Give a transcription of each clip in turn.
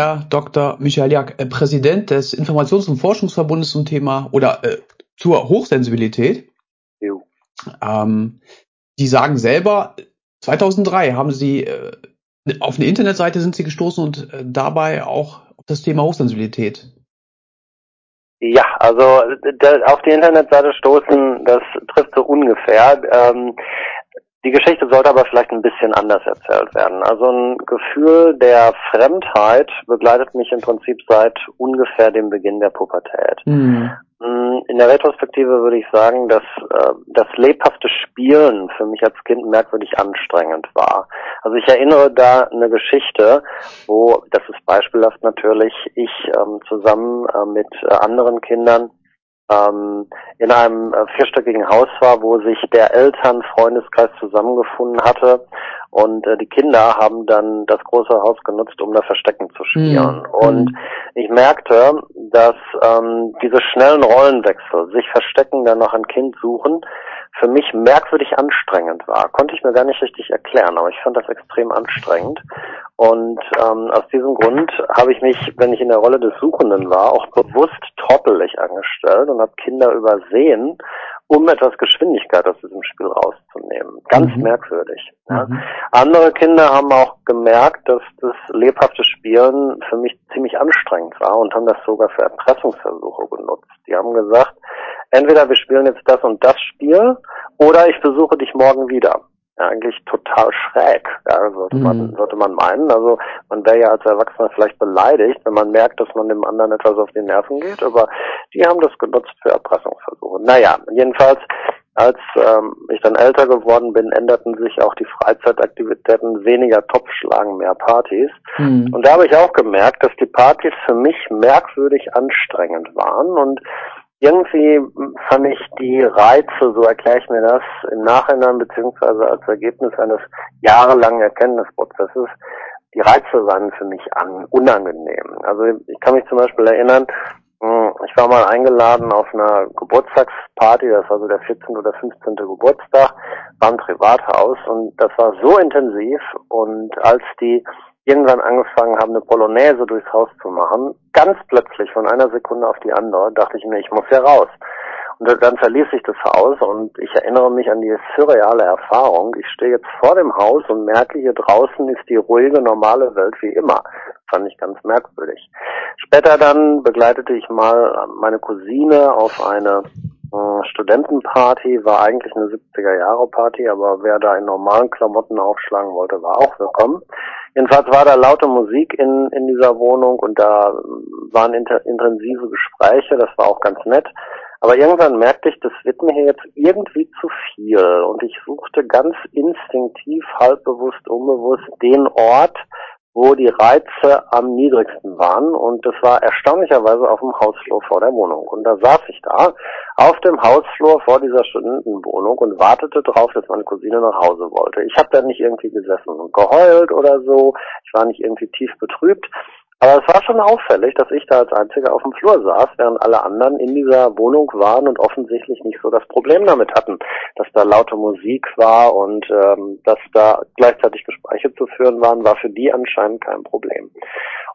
Herr Dr. Michael Jack, äh, Präsident des Informations- und Forschungsverbundes zum Thema oder äh, zur Hochsensibilität. Jo. Ähm, die sagen selber, 2003 haben sie äh, auf eine Internetseite sind sie gestoßen und äh, dabei auch auf das Thema Hochsensibilität. Ja, also auf die Internetseite stoßen, das trifft so ungefähr. Ähm, die Geschichte sollte aber vielleicht ein bisschen anders erzählt werden. Also ein Gefühl der Fremdheit begleitet mich im Prinzip seit ungefähr dem Beginn der Pubertät. Mhm. In der Retrospektive würde ich sagen, dass äh, das lebhafte Spielen für mich als Kind merkwürdig anstrengend war. Also ich erinnere da eine Geschichte, wo, das ist beispielhaft natürlich, ich ähm, zusammen äh, mit äh, anderen Kindern ähm, in einem äh, vierstöckigen Haus war, wo sich der Elternfreundeskreis zusammengefunden hatte und äh, die Kinder haben dann das große Haus genutzt, um da Verstecken zu spielen. Mhm. Und ich merkte, dass ähm, diese schnellen Rollenwechsel, sich verstecken, dann noch ein Kind suchen, für mich merkwürdig anstrengend war. Konnte ich mir gar nicht richtig erklären, aber ich fand das extrem anstrengend. Und ähm, aus diesem Grund habe ich mich, wenn ich in der Rolle des Suchenden war, auch bewusst trottelig angestellt und habe Kinder übersehen, um etwas Geschwindigkeit aus diesem Spiel rauszunehmen. Ganz mhm. merkwürdig. Ja. Mhm. Andere Kinder haben auch gemerkt, dass das lebhafte Spielen für mich ziemlich anstrengend war und haben das sogar für Erpressungsversuche genutzt. Die haben gesagt, entweder wir spielen jetzt das und das Spiel oder ich besuche dich morgen wieder. Eigentlich total schräg, ja, sollte man, mhm. sollte man meinen. Also man wäre ja als Erwachsener vielleicht beleidigt, wenn man merkt, dass man dem anderen etwas auf die Nerven geht, aber die haben das genutzt für Erpressungsversuche. Naja, jedenfalls, als ähm, ich dann älter geworden bin, änderten sich auch die Freizeitaktivitäten, weniger Topfschlagen, mehr Partys. Mhm. Und da habe ich auch gemerkt, dass die Partys für mich merkwürdig anstrengend waren und irgendwie fand ich die Reize, so erkläre ich mir das, im Nachhinein beziehungsweise als Ergebnis eines jahrelangen Erkenntnisprozesses, die Reize waren für mich an, unangenehm. Also ich kann mich zum Beispiel erinnern, hm, ich war mal eingeladen auf einer Geburtstagsparty, das war so der 14. oder 15. Geburtstag, war ein Privathaus und das war so intensiv und als die irgendwann angefangen haben, eine Polonaise durchs Haus zu machen, ganz plötzlich von einer Sekunde auf die andere dachte ich mir, ich muss hier raus. Und dann verließ ich das Haus und ich erinnere mich an die surreale Erfahrung. Ich stehe jetzt vor dem Haus und merke, hier draußen ist die ruhige, normale Welt wie immer. Fand ich ganz merkwürdig. Später dann begleitete ich mal meine Cousine auf eine äh, Studentenparty, war eigentlich eine 70er Jahre Party, aber wer da in normalen Klamotten aufschlagen wollte, war auch willkommen. Jedenfalls war da laute Musik in, in dieser Wohnung und da waren inter, intensive Gespräche, das war auch ganz nett. Aber irgendwann merkte ich, das wird mir jetzt irgendwie zu viel und ich suchte ganz instinktiv, halbbewusst, unbewusst den Ort, wo die Reize am niedrigsten waren und das war erstaunlicherweise auf dem Hausflur vor der Wohnung. Und da saß ich da auf dem Hausflur vor dieser Studentenwohnung und wartete darauf, dass meine Cousine nach Hause wollte. Ich habe da nicht irgendwie gesessen und geheult oder so, ich war nicht irgendwie tief betrübt, aber es war schon auffällig, dass ich da als Einziger auf dem Flur saß, während alle anderen in dieser Wohnung waren und offensichtlich nicht so das Problem damit hatten, dass da laute Musik war und ähm, dass da gleichzeitig Gespräche zu führen waren, war für die anscheinend kein Problem.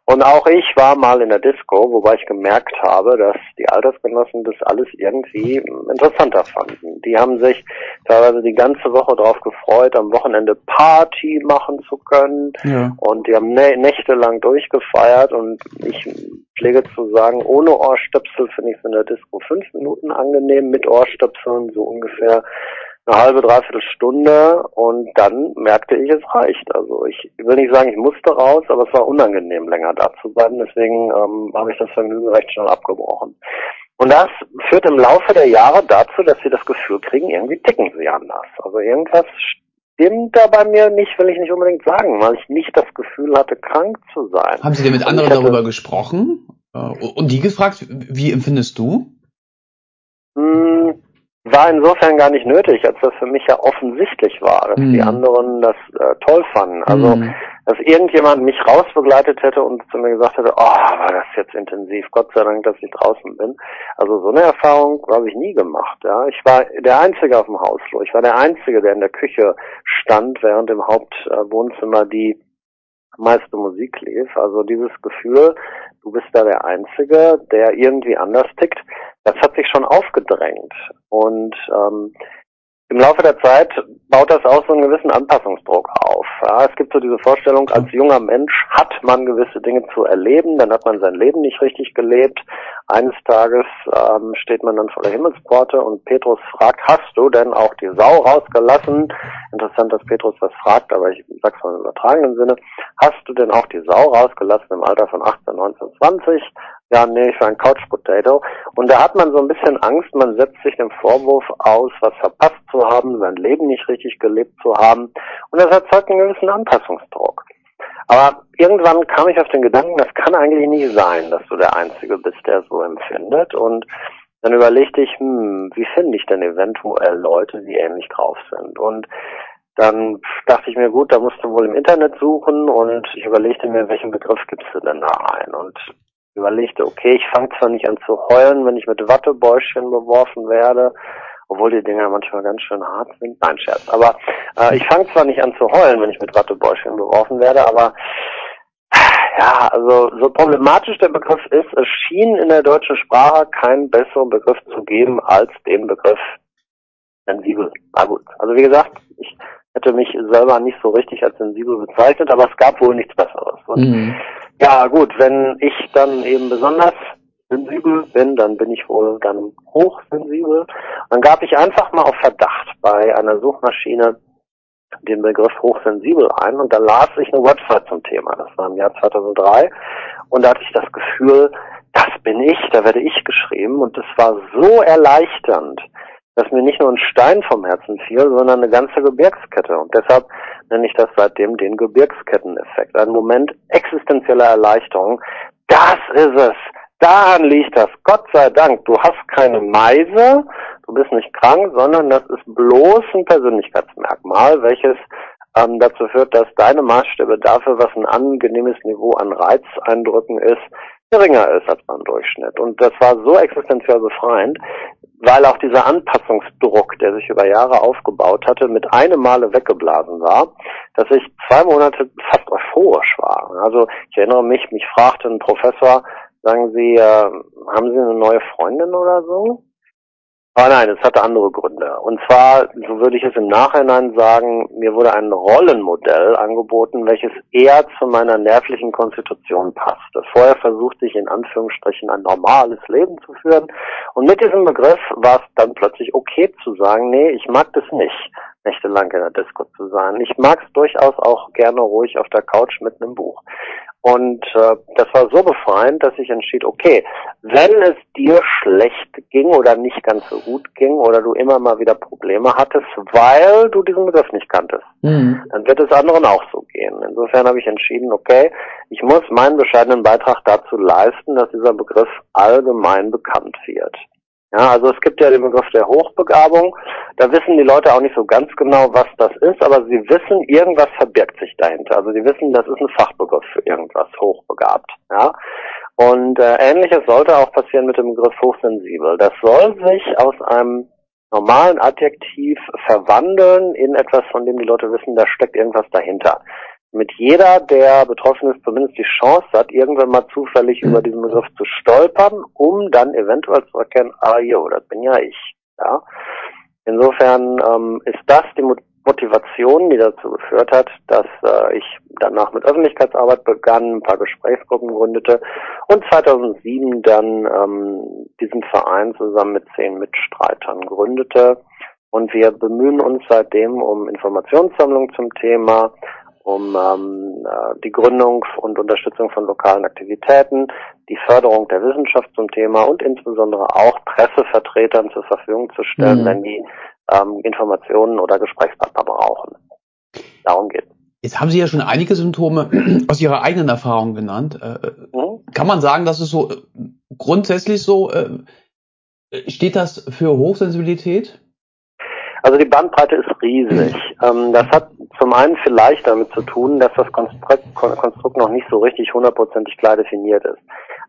Und auch ich war mal in der Disco, wobei ich gemerkt habe, dass die Altersgenossen das alles irgendwie interessanter fanden. Die haben sich teilweise die ganze Woche darauf gefreut, am Wochenende Party machen zu können. Ja. Und die haben nä nächtelang durchgefeiert und ich pflege zu sagen, ohne Ohrstöpsel finde ich es in der Disco fünf Minuten angenehm, mit Ohrstöpseln so ungefähr eine halbe, dreiviertel Stunde und dann merkte ich, es reicht. Also ich will nicht sagen, ich musste raus, aber es war unangenehm, länger da zu bleiben. Deswegen ähm, habe ich das Vergnügen recht schnell abgebrochen. Und das führt im Laufe der Jahre dazu, dass sie das Gefühl kriegen, irgendwie ticken sie anders. Also irgendwas stimmt da bei mir nicht, will ich nicht unbedingt sagen, weil ich nicht das Gefühl hatte, krank zu sein. Haben Sie denn mit anderen darüber gesprochen? Äh, und die gefragt, wie empfindest du? Hm, war insofern gar nicht nötig, als das für mich ja offensichtlich war, dass mm. die anderen das äh, toll fanden. Also, mm. dass irgendjemand mich rausbegleitet hätte und zu mir gesagt hätte, oh, war das jetzt intensiv, Gott sei Dank, dass ich draußen bin. Also so eine Erfahrung habe ich nie gemacht. Ja, Ich war der Einzige auf dem Hausflur. Ich war der Einzige, der in der Küche stand, während im Hauptwohnzimmer die meiste Musik lief. Also dieses Gefühl, du bist da der Einzige, der irgendwie anders tickt, das hat sich schon aufgedrängt. Und ähm, im Laufe der Zeit baut das auch so einen gewissen Anpassungsdruck auf. Ja, es gibt so diese Vorstellung, als junger Mensch hat man gewisse Dinge zu erleben, dann hat man sein Leben nicht richtig gelebt. Eines Tages ähm, steht man dann vor der Himmelspforte und Petrus fragt, hast du denn auch die Sau rausgelassen? Interessant, dass Petrus das fragt, aber ich sag's mal im übertragenen Sinne. Hast du denn auch die Sau rausgelassen im Alter von 18, 19, 20? Ja, nee, ich war ein Couch Potato. Und da hat man so ein bisschen Angst, man setzt sich dem Vorwurf aus, was verpasst zu haben, sein Leben nicht richtig gelebt zu haben. Und das erzeugt einen gewissen Anpassungsdruck. Aber irgendwann kam ich auf den Gedanken, das kann eigentlich nicht sein, dass du der Einzige bist, der so empfindet. Und dann überlegte ich, hm, wie finde ich denn eventuell Leute, die ähnlich drauf sind? Und dann dachte ich mir, gut, da musst du wohl im Internet suchen und ich überlegte mir, welchen Begriff gibst du denn da ein? Und überlegte, okay, ich fange zwar nicht an zu heulen, wenn ich mit Wattebäuschen beworfen werde, obwohl die Dinger manchmal ganz schön hart sind. Nein, Scherz. Aber äh, ich fange zwar nicht an zu heulen, wenn ich mit Wattebäuschen beworfen werde, aber ja, also so problematisch der Begriff ist, es schien in der deutschen Sprache keinen besseren Begriff zu geben als den Begriff sensibel. Na gut. Also wie gesagt, ich hätte mich selber nicht so richtig als sensibel bezeichnet, aber es gab wohl nichts Besseres. Und mhm. Ja, gut, wenn ich dann eben besonders sensibel bin, dann bin ich wohl dann hochsensibel. Dann gab ich einfach mal auf Verdacht bei einer Suchmaschine den Begriff hochsensibel ein und da las ich eine Website zum Thema. Das war im Jahr 2003 und da hatte ich das Gefühl, das bin ich, da werde ich geschrieben und das war so erleichternd, dass mir nicht nur ein Stein vom Herzen fiel, sondern eine ganze Gebirgskette. Und deshalb nenne ich das seitdem den Gebirgsketteneffekt. Ein Moment existenzieller Erleichterung. Das ist es. Daran liegt das. Gott sei Dank. Du hast keine Meise, du bist nicht krank, sondern das ist bloß ein Persönlichkeitsmerkmal, welches ähm, dazu führt, dass deine Maßstäbe dafür, was ein angenehmes Niveau an Reizeindrücken ist, geringer ist als beim Durchschnitt. Und das war so existenziell befreiend, weil auch dieser Anpassungsdruck, der sich über Jahre aufgebaut hatte, mit einem Male weggeblasen war, dass ich zwei Monate fast euphorisch war. Also ich erinnere mich, mich fragte ein Professor, sagen Sie, äh, haben Sie eine neue Freundin oder so? Aber nein, es hatte andere Gründe. Und zwar, so würde ich es im Nachhinein sagen, mir wurde ein Rollenmodell angeboten, welches eher zu meiner nervlichen Konstitution passte. Vorher versuchte ich in Anführungsstrichen ein normales Leben zu führen. Und mit diesem Begriff war es dann plötzlich okay zu sagen, nee, ich mag das nicht, nächtelang in der Disco zu sein. Ich mag es durchaus auch gerne ruhig auf der Couch mit einem Buch. Und äh, das war so befreiend, dass ich entschied, okay, wenn es dir schlecht ging oder nicht ganz so gut ging oder du immer mal wieder Probleme hattest, weil du diesen Begriff nicht kanntest, mhm. dann wird es anderen auch so gehen. Insofern habe ich entschieden, okay, ich muss meinen bescheidenen Beitrag dazu leisten, dass dieser Begriff allgemein bekannt wird. Ja, also es gibt ja den Begriff der Hochbegabung. Da wissen die Leute auch nicht so ganz genau, was das ist, aber sie wissen, irgendwas verbirgt sich dahinter. Also sie wissen, das ist ein Fachbegriff für irgendwas hochbegabt. Ja. Und äh, ähnliches sollte auch passieren mit dem Begriff hochsensibel. Das soll sich aus einem normalen Adjektiv verwandeln in etwas, von dem die Leute wissen, da steckt irgendwas dahinter mit jeder, der betroffen ist, zumindest die Chance hat, irgendwann mal zufällig über diesen Begriff zu stolpern, um dann eventuell zu erkennen, ah jo, das bin ja ich. Ja. Insofern ähm, ist das die Motivation, die dazu geführt hat, dass äh, ich danach mit Öffentlichkeitsarbeit begann, ein paar Gesprächsgruppen gründete und 2007 dann ähm, diesen Verein zusammen mit zehn Mitstreitern gründete. Und wir bemühen uns seitdem um Informationssammlung zum Thema, um ähm, äh, die Gründung und Unterstützung von lokalen Aktivitäten, die Förderung der Wissenschaft zum Thema und insbesondere auch Pressevertretern zur Verfügung zu stellen, mhm. wenn die ähm, Informationen oder Gesprächspartner brauchen. Darum geht Jetzt haben Sie ja schon einige Symptome aus Ihrer eigenen Erfahrung genannt. Äh, mhm. Kann man sagen, dass es so äh, grundsätzlich so äh, steht das für Hochsensibilität? Also die Bandbreite ist riesig. Ähm, das hat zum einen vielleicht damit zu tun, dass das Konstrukt, Konstrukt noch nicht so richtig hundertprozentig klar definiert ist.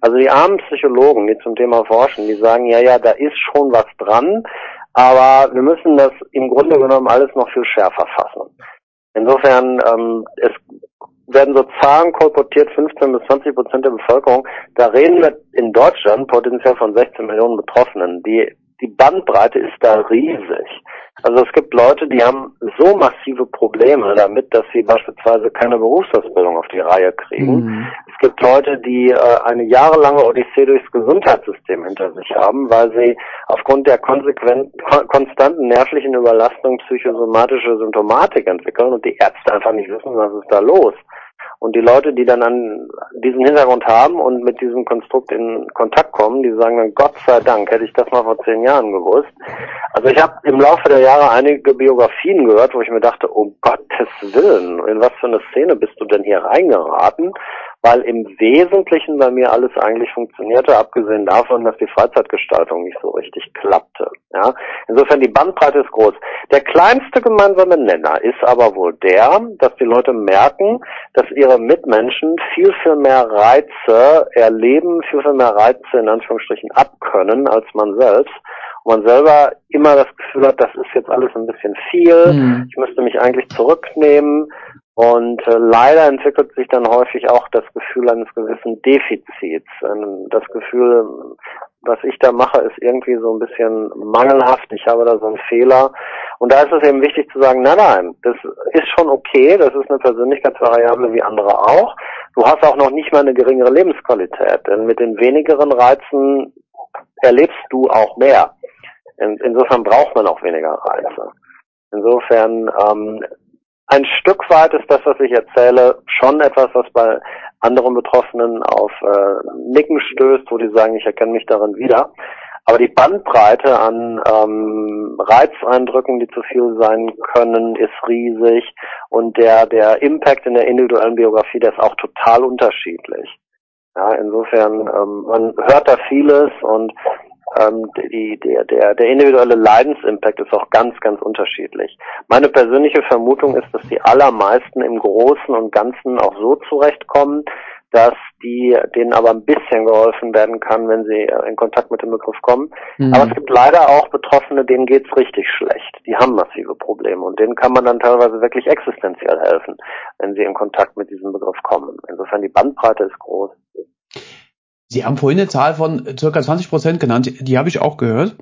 Also die armen Psychologen, die zum Thema forschen, die sagen, ja, ja, da ist schon was dran, aber wir müssen das im Grunde genommen alles noch viel schärfer fassen. Insofern, ähm, es werden so Zahlen kolportiert, 15 bis 20 Prozent der Bevölkerung. Da reden wir in Deutschland potenziell von 16 Millionen Betroffenen. Die, die Bandbreite ist da riesig. Also es gibt Leute, die haben so massive Probleme damit, dass sie beispielsweise keine Berufsausbildung auf die Reihe kriegen. Mhm. Es gibt Leute, die äh, eine jahrelange Odyssee durchs Gesundheitssystem hinter sich haben, weil sie aufgrund der konsequent, kon konstanten nervlichen Überlastung psychosomatische Symptomatik entwickeln und die Ärzte einfach nicht wissen, was ist da los. Und die Leute, die dann an diesen Hintergrund haben und mit diesem Konstrukt in Kontakt kommen, die sagen dann, Gott sei Dank, hätte ich das mal vor zehn Jahren gewusst. Also ich habe im Laufe der Jahre einige Biografien gehört, wo ich mir dachte, um Gottes Willen, in was für eine Szene bist du denn hier reingeraten? Weil im Wesentlichen bei mir alles eigentlich funktionierte, abgesehen davon, dass die Freizeitgestaltung nicht so richtig klappte. Ja? Insofern die Bandbreite ist groß. Der kleinste gemeinsame Nenner ist aber wohl der, dass die Leute merken, dass ihre Mitmenschen viel, viel mehr Reize erleben, viel, viel mehr Reize in Anführungsstrichen abkönnen als man selbst man selber immer das Gefühl hat, das ist jetzt alles ein bisschen viel, mhm. ich müsste mich eigentlich zurücknehmen, und äh, leider entwickelt sich dann häufig auch das Gefühl eines gewissen Defizits. Ähm, das Gefühl, was ich da mache, ist irgendwie so ein bisschen mangelhaft. Ich habe da so einen Fehler. Und da ist es eben wichtig zu sagen, nein, nein, das ist schon okay. Das ist eine Persönlichkeitsvariable wie andere auch. Du hast auch noch nicht mal eine geringere Lebensqualität. Denn mit den wenigeren Reizen erlebst du auch mehr. In, insofern braucht man auch weniger Reize. Insofern ähm, ein Stück weit ist das, was ich erzähle, schon etwas, was bei anderen Betroffenen auf äh, Nicken stößt, wo die sagen, ich erkenne mich darin wieder. Aber die Bandbreite an ähm, Reizeindrücken, die zu viel sein können, ist riesig und der der Impact in der individuellen Biografie, der ist auch total unterschiedlich. Ja, insofern ähm, man hört da vieles und ähm, die, der, der, der individuelle Leidensimpact ist auch ganz, ganz unterschiedlich. Meine persönliche Vermutung ist, dass die allermeisten im Großen und Ganzen auch so zurechtkommen, dass die denen aber ein bisschen geholfen werden kann, wenn sie in Kontakt mit dem Begriff kommen. Mhm. Aber es gibt leider auch Betroffene, denen geht's richtig schlecht. Die haben massive Probleme und denen kann man dann teilweise wirklich existenziell helfen, wenn sie in Kontakt mit diesem Begriff kommen. Insofern die Bandbreite ist groß. Sie haben vorhin eine Zahl von circa 20 Prozent genannt, die habe ich auch gehört.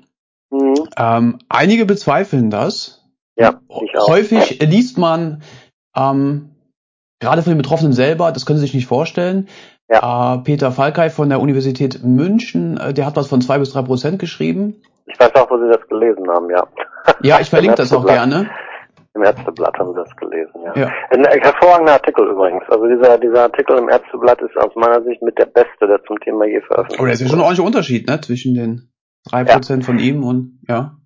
Mhm. Ähm, einige bezweifeln das. Ja, ich auch. Häufig liest man, ähm, gerade von den Betroffenen selber, das können Sie sich nicht vorstellen. Ja. Äh, Peter Falkei von der Universität München, äh, der hat was von zwei bis drei Prozent geschrieben. Ich weiß auch, wo Sie das gelesen haben, ja. Ja, ich verlinke das auch gerne. Im Ärzteblatt haben Sie das gelesen, ja. ja. Ein hervorragender Artikel übrigens. Also dieser, dieser Artikel im Ärzteblatt ist aus meiner Sicht mit der beste, der zum Thema je veröffentlicht wurde. Oh, das ist ja schon ein ordentlicher Unterschied, ne, zwischen den drei Prozent ja. von ihm und, ja.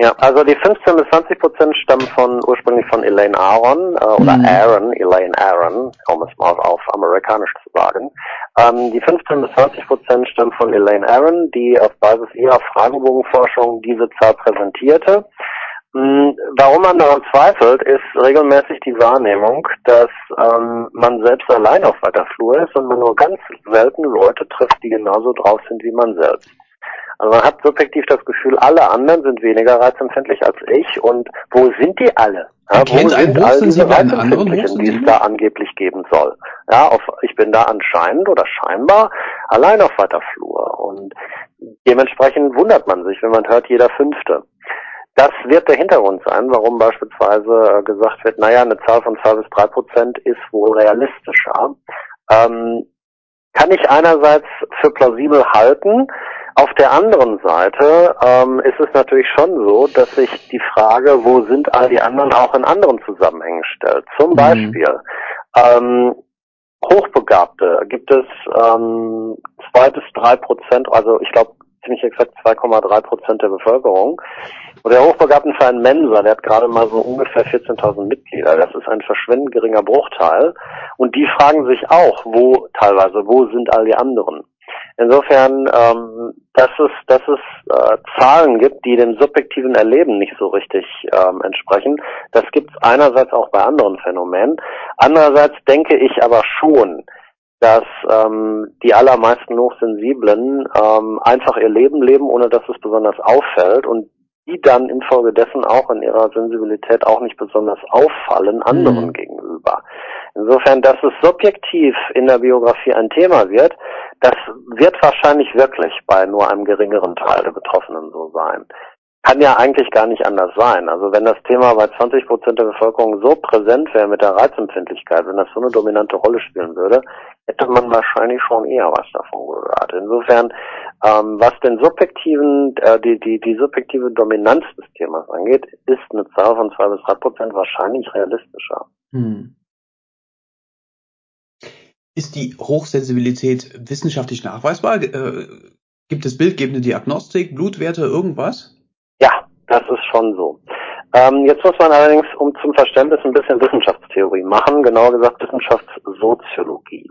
Ja, also die 15 bis 20 Prozent stammen von ursprünglich von Elaine Aaron äh, oder mhm. Aaron, Elaine Aaron, um es mal auf amerikanisch zu sagen. Ähm, die 15 bis 20 Prozent stammen von Elaine Aaron, die auf Basis ihrer Fragebogenforschung diese Zahl präsentierte. Hm, warum man daran zweifelt, ist regelmäßig die Wahrnehmung, dass ähm, man selbst allein auf weiter Flur ist und man nur ganz selten Leute trifft, die genauso drauf sind wie man selbst. Also man hat subjektiv das Gefühl, alle anderen sind weniger reizempfindlich als ich und wo sind die alle? Ja, wo sind all diese Reizempfindlichen, die es da angeblich geben soll? Ja, auf, ich bin da anscheinend oder scheinbar allein auf weiter Flur und dementsprechend wundert man sich, wenn man hört, jeder Fünfte. Das wird der Hintergrund sein, warum beispielsweise äh, gesagt wird, naja, eine Zahl von zwei bis drei Prozent ist wohl realistischer. Ähm, kann ich einerseits für plausibel halten. Auf der anderen Seite ähm, ist es natürlich schon so, dass sich die Frage, wo sind all die anderen, auch in anderen Zusammenhängen stellt. Zum mhm. Beispiel ähm, Hochbegabte gibt es ähm, zwei bis drei Prozent, also ich glaube ziemlich exakt 2,3 Prozent der Bevölkerung. Und der Hochbegabtenverein Mensa, der hat gerade mal so ungefähr 14.000 Mitglieder. Das ist ein verschwindend geringer Bruchteil. Und die fragen sich auch, wo teilweise, wo sind all die anderen? Insofern, ähm, dass es, dass es äh, Zahlen gibt, die dem subjektiven Erleben nicht so richtig ähm, entsprechen, das gibt es einerseits auch bei anderen Phänomenen. Andererseits denke ich aber schon, dass ähm, die allermeisten Hochsensiblen ähm, einfach ihr Leben leben, ohne dass es besonders auffällt und die dann infolgedessen auch in ihrer Sensibilität auch nicht besonders auffallen anderen mhm. gegenüber. Insofern, dass es subjektiv in der Biografie ein Thema wird, das wird wahrscheinlich wirklich bei nur einem geringeren Teil der Betroffenen so sein kann ja eigentlich gar nicht anders sein. Also wenn das Thema bei 20 Prozent der Bevölkerung so präsent wäre mit der Reizempfindlichkeit, wenn das so eine dominante Rolle spielen würde, hätte man wahrscheinlich schon eher was davon gehört. Insofern, ähm, was den subjektiven, äh, die, die, die subjektive Dominanz des Themas angeht, ist eine Zahl von zwei bis drei Prozent wahrscheinlich realistischer. Hm. Ist die Hochsensibilität wissenschaftlich nachweisbar? Äh, gibt es bildgebende Diagnostik, Blutwerte, irgendwas? Das ist schon so. Ähm, jetzt muss man allerdings um zum Verständnis ein bisschen Wissenschaftstheorie machen, genauer gesagt Wissenschaftssoziologie.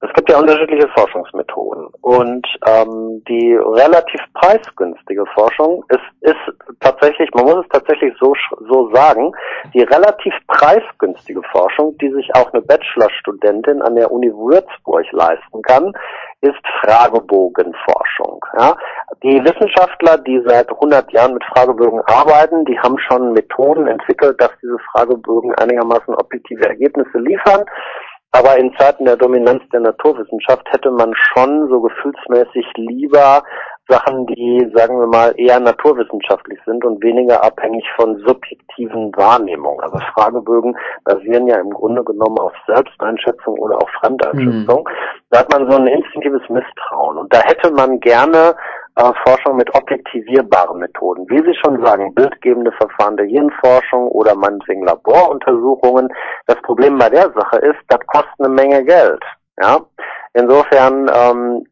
Es gibt ja unterschiedliche Forschungsmethoden und ähm, die relativ preisgünstige Forschung ist, ist tatsächlich, man muss es tatsächlich so, so sagen, die relativ preisgünstige Forschung, die sich auch eine Bachelorstudentin an der Uni Würzburg leisten kann, ist Fragebogenforschung. Ja? Die Wissenschaftler, die seit 100 Jahren mit Fragebögen arbeiten, die haben schon Methoden entwickelt, dass diese Fragebögen einigermaßen objektive Ergebnisse liefern. Aber in Zeiten der Dominanz der Naturwissenschaft hätte man schon so gefühlsmäßig lieber Sachen, die, sagen wir mal, eher naturwissenschaftlich sind und weniger abhängig von subjektiven Wahrnehmungen. Also Fragebögen basieren ja im Grunde genommen auf Selbsteinschätzung oder auch Fremdeinschätzung. Mhm. Da hat man so ein instinktives Misstrauen. Und da hätte man gerne äh, Forschung mit objektivierbaren Methoden. Wie Sie schon sagen, bildgebende Verfahren der Hirnforschung oder meinetwegen Laboruntersuchungen. Das Problem bei der Sache ist, das kostet eine Menge Geld. Ja, insofern ähm,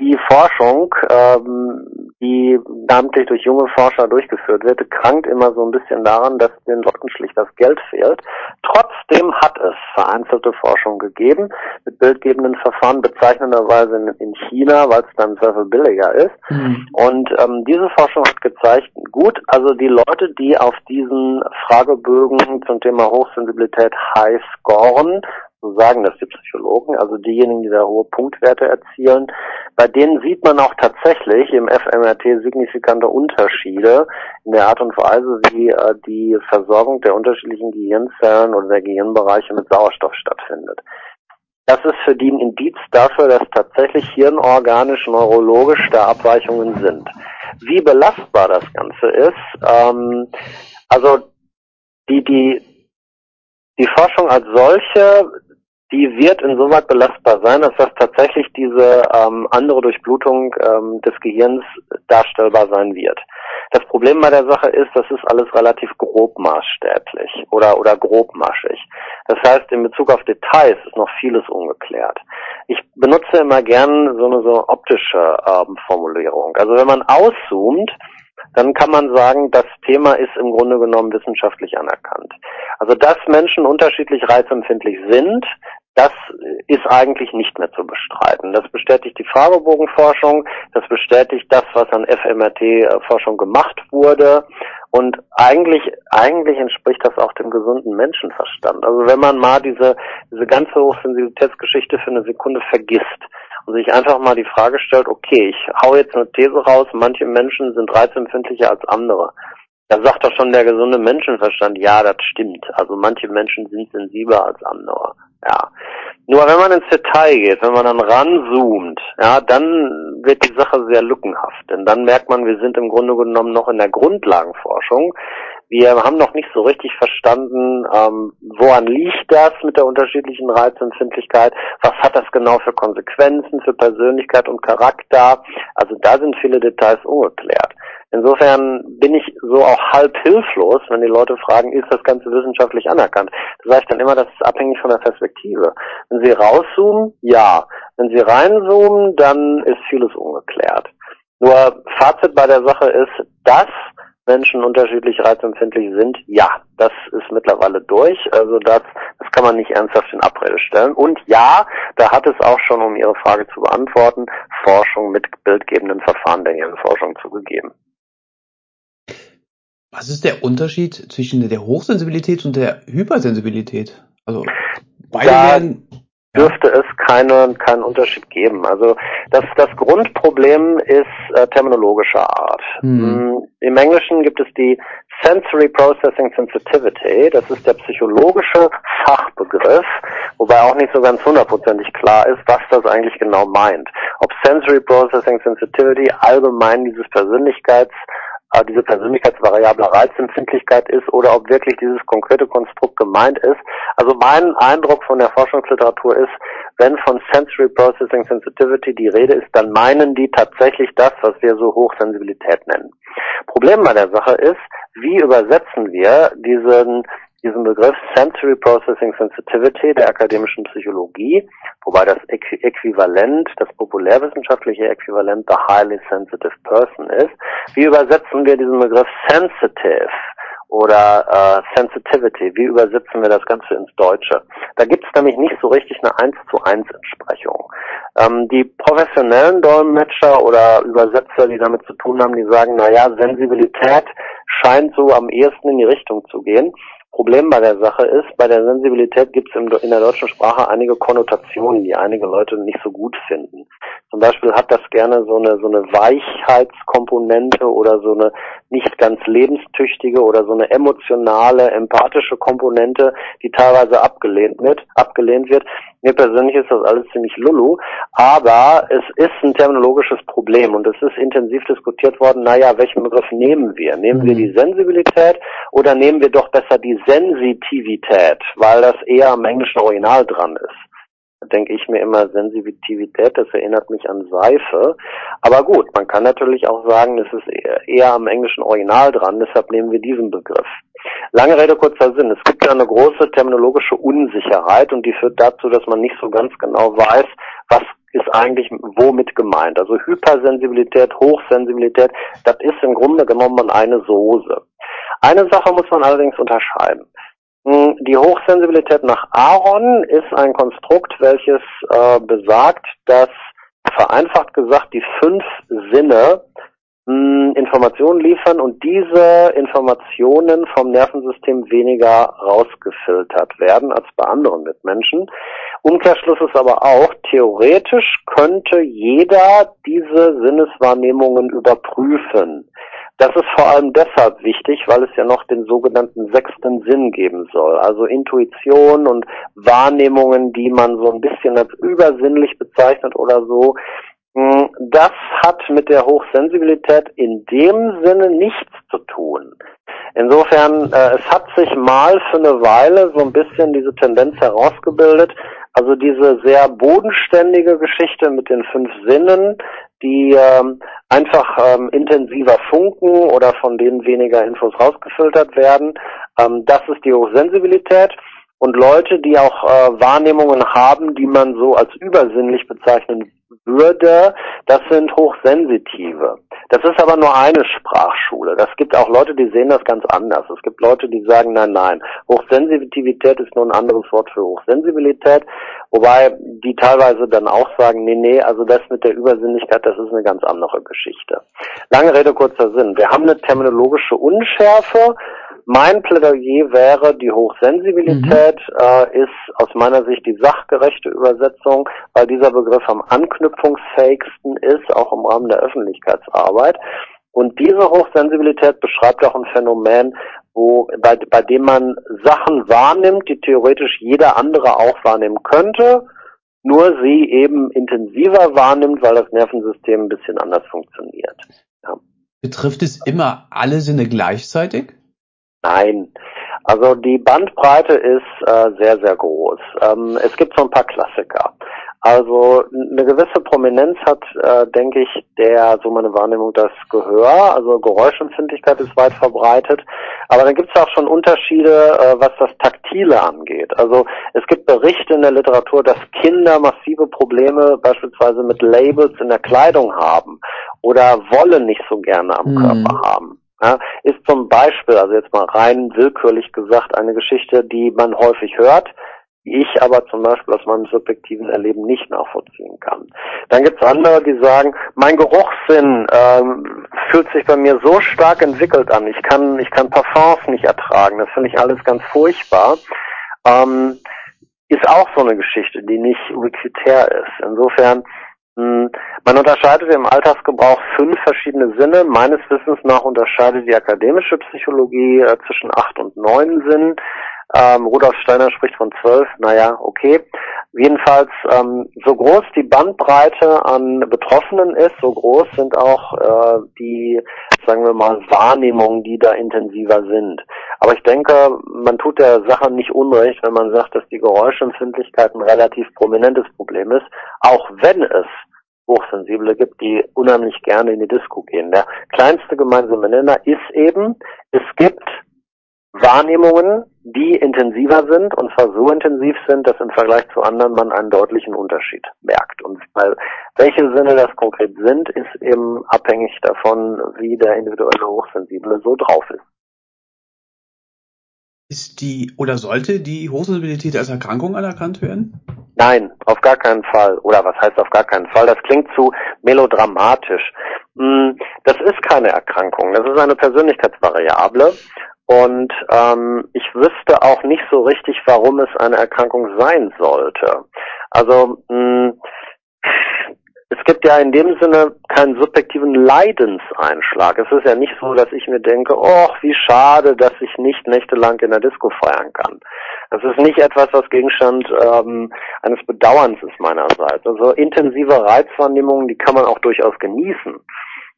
die Forschung, ähm, die namentlich durch junge Forscher durchgeführt wird, krankt immer so ein bisschen daran, dass den Leuten schlicht das Geld fehlt. Trotzdem hat es vereinzelte Forschung gegeben mit bildgebenden Verfahren, bezeichnenderweise in, in China, weil es dann sehr viel billiger ist. Mhm. Und ähm, diese Forschung hat gezeigt, gut, also die Leute, die auf diesen Fragebögen zum Thema Hochsensibilität high scoren, so sagen das die Psychologen, also diejenigen, die da hohe Punktwerte erzielen, bei denen sieht man auch tatsächlich im FMRT signifikante Unterschiede in der Art und Weise, wie äh, die Versorgung der unterschiedlichen Gehirnzellen oder der Gehirnbereiche mit Sauerstoff stattfindet. Das ist für die ein Indiz dafür, dass tatsächlich hirnorganisch, neurologisch da Abweichungen sind. Wie belastbar das Ganze ist, ähm, also die, die, die Forschung als solche die wird insoweit belastbar sein, dass das tatsächlich diese ähm, andere Durchblutung ähm, des Gehirns darstellbar sein wird. Das Problem bei der Sache ist, das ist alles relativ grobmaßstäblich oder, oder grobmaschig. Das heißt, in Bezug auf Details ist noch vieles ungeklärt. Ich benutze immer gern so eine so optische ähm, Formulierung. Also wenn man auszoomt, dann kann man sagen, das Thema ist im Grunde genommen wissenschaftlich anerkannt. Also dass Menschen unterschiedlich reizempfindlich sind, das ist eigentlich nicht mehr zu bestreiten. Das bestätigt die Fragebogenforschung, das bestätigt das, was an FMRT-Forschung gemacht wurde. Und eigentlich, eigentlich entspricht das auch dem gesunden Menschenverstand. Also wenn man mal diese, diese ganze Hochsensibilitätsgeschichte für eine Sekunde vergisst und sich einfach mal die Frage stellt, okay, ich hau jetzt eine These raus, manche Menschen sind reizempfindlicher als andere. Da sagt doch schon der gesunde Menschenverstand, ja, das stimmt. Also manche Menschen sind sensibler als andere. Ja. Nur wenn man ins Detail geht, wenn man dann ranzoomt, ja, dann wird die Sache sehr lückenhaft. Denn dann merkt man, wir sind im Grunde genommen noch in der Grundlagenforschung. Wir haben noch nicht so richtig verstanden, ähm, woran liegt das mit der unterschiedlichen Reizempfindlichkeit, was hat das genau für Konsequenzen für Persönlichkeit und Charakter. Also da sind viele Details ungeklärt. Insofern bin ich so auch halb hilflos, wenn die Leute fragen, ist das Ganze wissenschaftlich anerkannt? Da sage ich dann immer, das ist abhängig von der Perspektive. Wenn Sie rauszoomen, ja. Wenn Sie reinzoomen, dann ist vieles ungeklärt. Nur Fazit bei der Sache ist, dass Menschen unterschiedlich reizempfindlich sind, ja, das ist mittlerweile durch. Also das, das kann man nicht ernsthaft in Abrede stellen. Und ja, da hat es auch schon, um Ihre Frage zu beantworten, Forschung mit bildgebenden Verfahren der Hirnforschung zugegeben. Was ist der Unterschied zwischen der Hochsensibilität und der Hypersensibilität? Also beide da werden dürfte es keine, keinen Unterschied geben. Also das, das Grundproblem ist äh, terminologischer Art. Hm. Im Englischen gibt es die Sensory Processing Sensitivity. Das ist der psychologische Fachbegriff wobei auch nicht so ganz hundertprozentig klar ist, was das eigentlich genau meint. Ob Sensory Processing Sensitivity allgemein dieses Persönlichkeits diese Persönlichkeitsvariable Reizempfindlichkeit ist oder ob wirklich dieses konkrete Konstrukt gemeint ist. Also mein Eindruck von der Forschungsliteratur ist, wenn von Sensory Processing Sensitivity die Rede ist, dann meinen die tatsächlich das, was wir so Hochsensibilität nennen. Problem bei der Sache ist, wie übersetzen wir diesen diesen Begriff Sensory Processing Sensitivity der akademischen Psychologie, wobei das Äquivalent, das populärwissenschaftliche Äquivalent the highly sensitive person ist. Wie übersetzen wir diesen Begriff sensitive oder äh, Sensitivity? Wie übersetzen wir das Ganze ins Deutsche? Da gibt es nämlich nicht so richtig eine 1 zu 1 Entsprechung. Ähm, die professionellen Dolmetscher oder Übersetzer, die damit zu tun haben, die sagen, naja, Sensibilität scheint so am ehesten in die Richtung zu gehen. Problem bei der Sache ist, bei der Sensibilität gibt es in der deutschen Sprache einige Konnotationen, die einige Leute nicht so gut finden. Zum Beispiel hat das gerne so eine, so eine Weichheitskomponente oder so eine nicht ganz lebenstüchtige oder so eine emotionale, empathische Komponente, die teilweise abgelehnt wird, abgelehnt wird. Mir persönlich ist das alles ziemlich lulu, aber es ist ein terminologisches Problem und es ist intensiv diskutiert worden, naja, welchen Begriff nehmen wir? Nehmen wir mhm. die Sensibilität oder nehmen wir doch besser die Sensitivität, weil das eher am englischen Original dran ist? Denke ich mir immer Sensitivität, das erinnert mich an Seife. Aber gut, man kann natürlich auch sagen, es ist eher am englischen Original dran, deshalb nehmen wir diesen Begriff. Lange Rede, kurzer Sinn. Es gibt ja eine große terminologische Unsicherheit und die führt dazu, dass man nicht so ganz genau weiß, was ist eigentlich womit gemeint. Also Hypersensibilität, Hochsensibilität, das ist im Grunde genommen eine Soße. Eine Sache muss man allerdings unterscheiden. Hm, die Hochsensibilität nach Aaron ist ein Konstrukt, welches äh, besagt, dass vereinfacht gesagt die fünf Sinne mh, Informationen liefern und diese Informationen vom Nervensystem weniger rausgefiltert werden als bei anderen Mitmenschen. Umkehrschluss ist aber auch, theoretisch könnte jeder diese Sinneswahrnehmungen überprüfen. Das ist vor allem deshalb wichtig, weil es ja noch den sogenannten sechsten Sinn geben soll. Also Intuition und Wahrnehmungen, die man so ein bisschen als übersinnlich bezeichnet oder so, hm, das hat mit der Hochsensibilität in dem Sinne nichts zu tun. Insofern, äh, es hat sich mal für eine Weile so ein bisschen diese Tendenz herausgebildet, also diese sehr bodenständige Geschichte mit den fünf Sinnen, die ähm, einfach ähm, intensiver funken oder von denen weniger Infos rausgefiltert werden, ähm, das ist die Hochsensibilität. Und Leute, die auch äh, Wahrnehmungen haben, die man so als übersinnlich bezeichnen würde, das sind Hochsensitive. Das ist aber nur eine Sprachschule. Das gibt auch Leute, die sehen das ganz anders. Es gibt Leute, die sagen, nein, nein, Hochsensitivität ist nur ein anderes Wort für Hochsensibilität, wobei die teilweise dann auch sagen, nee, nee, also das mit der Übersinnlichkeit, das ist eine ganz andere Geschichte. Lange Rede, kurzer Sinn. Wir haben eine terminologische Unschärfe, mein Plädoyer wäre, die Hochsensibilität mhm. äh, ist aus meiner Sicht die sachgerechte Übersetzung, weil dieser Begriff am anknüpfungsfähigsten ist, auch im Rahmen der Öffentlichkeitsarbeit. Und diese Hochsensibilität beschreibt auch ein Phänomen, wo, bei, bei dem man Sachen wahrnimmt, die theoretisch jeder andere auch wahrnehmen könnte, nur sie eben intensiver wahrnimmt, weil das Nervensystem ein bisschen anders funktioniert. Ja. Betrifft es immer alle Sinne gleichzeitig? Nein. Also die Bandbreite ist äh, sehr, sehr groß. Ähm, es gibt so ein paar Klassiker. Also eine gewisse Prominenz hat, äh, denke ich, der, so meine Wahrnehmung, das Gehör. Also Geräuschempfindlichkeit ist weit verbreitet. Aber dann gibt es auch schon Unterschiede, äh, was das Taktile angeht. Also es gibt Berichte in der Literatur, dass Kinder massive Probleme beispielsweise mit Labels in der Kleidung haben oder wollen nicht so gerne am mhm. Körper haben ja, ist zum Beispiel, also jetzt mal rein willkürlich gesagt, eine Geschichte, die man häufig hört, die ich aber zum Beispiel aus meinem subjektiven Erleben nicht nachvollziehen kann. Dann gibt es andere, die sagen, mein Geruchssinn ähm, fühlt sich bei mir so stark entwickelt an. Ich kann, ich kann Parfums nicht ertragen. Das finde ich alles ganz furchtbar. Ähm, ist auch so eine Geschichte, die nicht ubiquitär ist. Insofern man unterscheidet im Alltagsgebrauch fünf verschiedene Sinne. Meines Wissens nach unterscheidet die akademische Psychologie äh, zwischen acht und neun Sinnen. Ähm, Rudolf Steiner spricht von zwölf, naja, okay. Jedenfalls, ähm, so groß die Bandbreite an Betroffenen ist, so groß sind auch äh, die, sagen wir mal, Wahrnehmungen, die da intensiver sind. Aber ich denke, man tut der Sache nicht unrecht, wenn man sagt, dass die Geräuschempfindlichkeit ein relativ prominentes Problem ist, auch wenn es Hochsensible gibt, die unheimlich gerne in die Disco gehen. Der kleinste gemeinsame Nenner ist eben, es gibt Wahrnehmungen, die intensiver sind und zwar so intensiv sind, dass im Vergleich zu anderen man einen deutlichen Unterschied merkt. Und weil welche Sinne das konkret sind, ist eben abhängig davon, wie der individuelle Hochsensible so drauf ist. Ist die oder sollte die Hochsensibilität als Erkrankung anerkannt werden? Nein, auf gar keinen Fall. Oder was heißt auf gar keinen Fall? Das klingt zu melodramatisch. Hm, das ist keine Erkrankung. Das ist eine Persönlichkeitsvariable. Und ähm, ich wüsste auch nicht so richtig, warum es eine Erkrankung sein sollte. Also mh, hm, es gibt ja in dem Sinne keinen subjektiven Leidenseinschlag. Es ist ja nicht so, dass ich mir denke, oh, wie schade, dass ich nicht nächtelang in der Disco feiern kann. Das ist nicht etwas, was Gegenstand ähm, eines Bedauerns ist meinerseits. Also intensive Reizwahrnehmungen, die kann man auch durchaus genießen.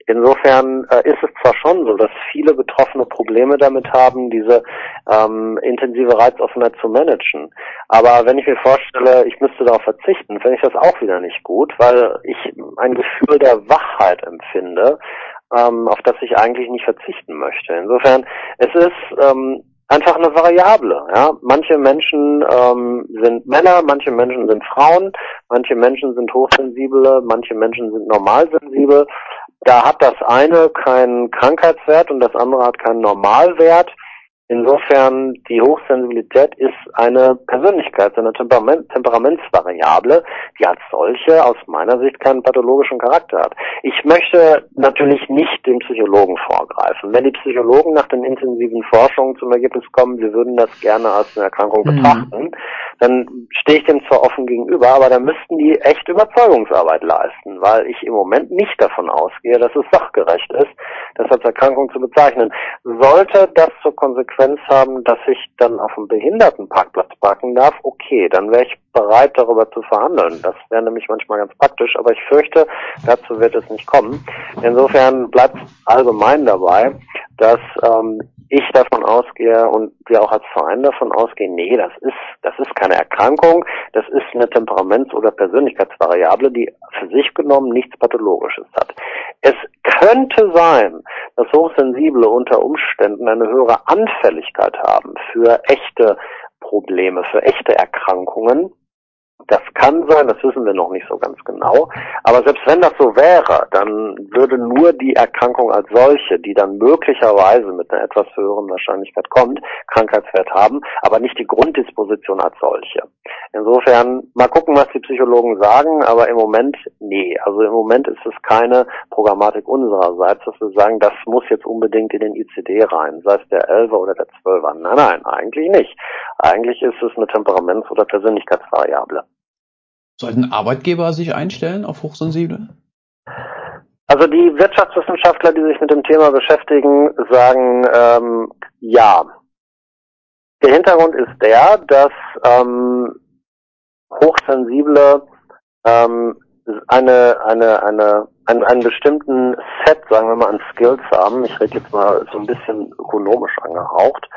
Insofern äh, ist es zwar schon so, dass viele Betroffene Probleme damit haben, diese ähm, intensive Reizoffenheit zu managen. Aber wenn ich mir vorstelle, ich müsste darauf verzichten, finde ich das auch wieder nicht gut, weil ich ein Gefühl der Wachheit empfinde, ähm, auf das ich eigentlich nicht verzichten möchte. Insofern, es ist ähm, einfach eine Variable. Ja? Manche Menschen ähm, sind Männer, manche Menschen sind Frauen, manche Menschen sind hochsensible, manche Menschen sind normalsensibel. Da hat das eine keinen Krankheitswert und das andere hat keinen Normalwert. Insofern, die Hochsensibilität ist eine Persönlichkeit, eine Temperament, Temperamentsvariable, die als solche aus meiner Sicht keinen pathologischen Charakter hat. Ich möchte natürlich nicht dem Psychologen vorgreifen. Wenn die Psychologen nach den intensiven Forschungen zum Ergebnis kommen, wir würden das gerne als eine Erkrankung mhm. betrachten, dann stehe ich dem zwar offen gegenüber, aber dann müssten die echt Überzeugungsarbeit leisten, weil ich im Moment nicht davon ausgehe, dass es sachgerecht ist, das als Erkrankung zu bezeichnen. Sollte das zur Konsequenz Konsequenz haben, dass ich dann auf dem Behindertenparkplatz parken darf, okay, dann wäre ich bereit, darüber zu verhandeln. Das wäre nämlich manchmal ganz praktisch, aber ich fürchte, dazu wird es nicht kommen. Insofern bleibt allgemein dabei, dass ähm, ich davon ausgehe und wir auch als Verein davon ausgehen, nee, das ist, das ist keine Erkrankung, das ist eine Temperaments- oder Persönlichkeitsvariable, die für sich genommen nichts Pathologisches hat. Es könnte sein, dass Hochsensible unter Umständen eine höhere Anfälligkeit haben für echte Probleme, für echte Erkrankungen, das kann sein, das wissen wir noch nicht so ganz genau. Aber selbst wenn das so wäre, dann würde nur die Erkrankung als solche, die dann möglicherweise mit einer etwas höheren Wahrscheinlichkeit kommt, Krankheitswert haben, aber nicht die Grunddisposition als solche. Insofern mal gucken, was die Psychologen sagen, aber im Moment nee. Also im Moment ist es keine Programmatik unsererseits, dass wir sagen, das muss jetzt unbedingt in den ICD rein, sei es der 11er oder der 12er. Nein, nein, eigentlich nicht. Eigentlich ist es eine Temperaments- oder Persönlichkeitsvariable. Sollten Arbeitgeber sich einstellen auf Hochsensible? Also die Wirtschaftswissenschaftler, die sich mit dem Thema beschäftigen, sagen ähm, ja. Der Hintergrund ist der, dass ähm, Hochsensible ähm, eine, eine, eine, einen, einen bestimmten Set, sagen wir mal, an Skills haben. Ich rede jetzt mal so ein bisschen ökonomisch angehaucht.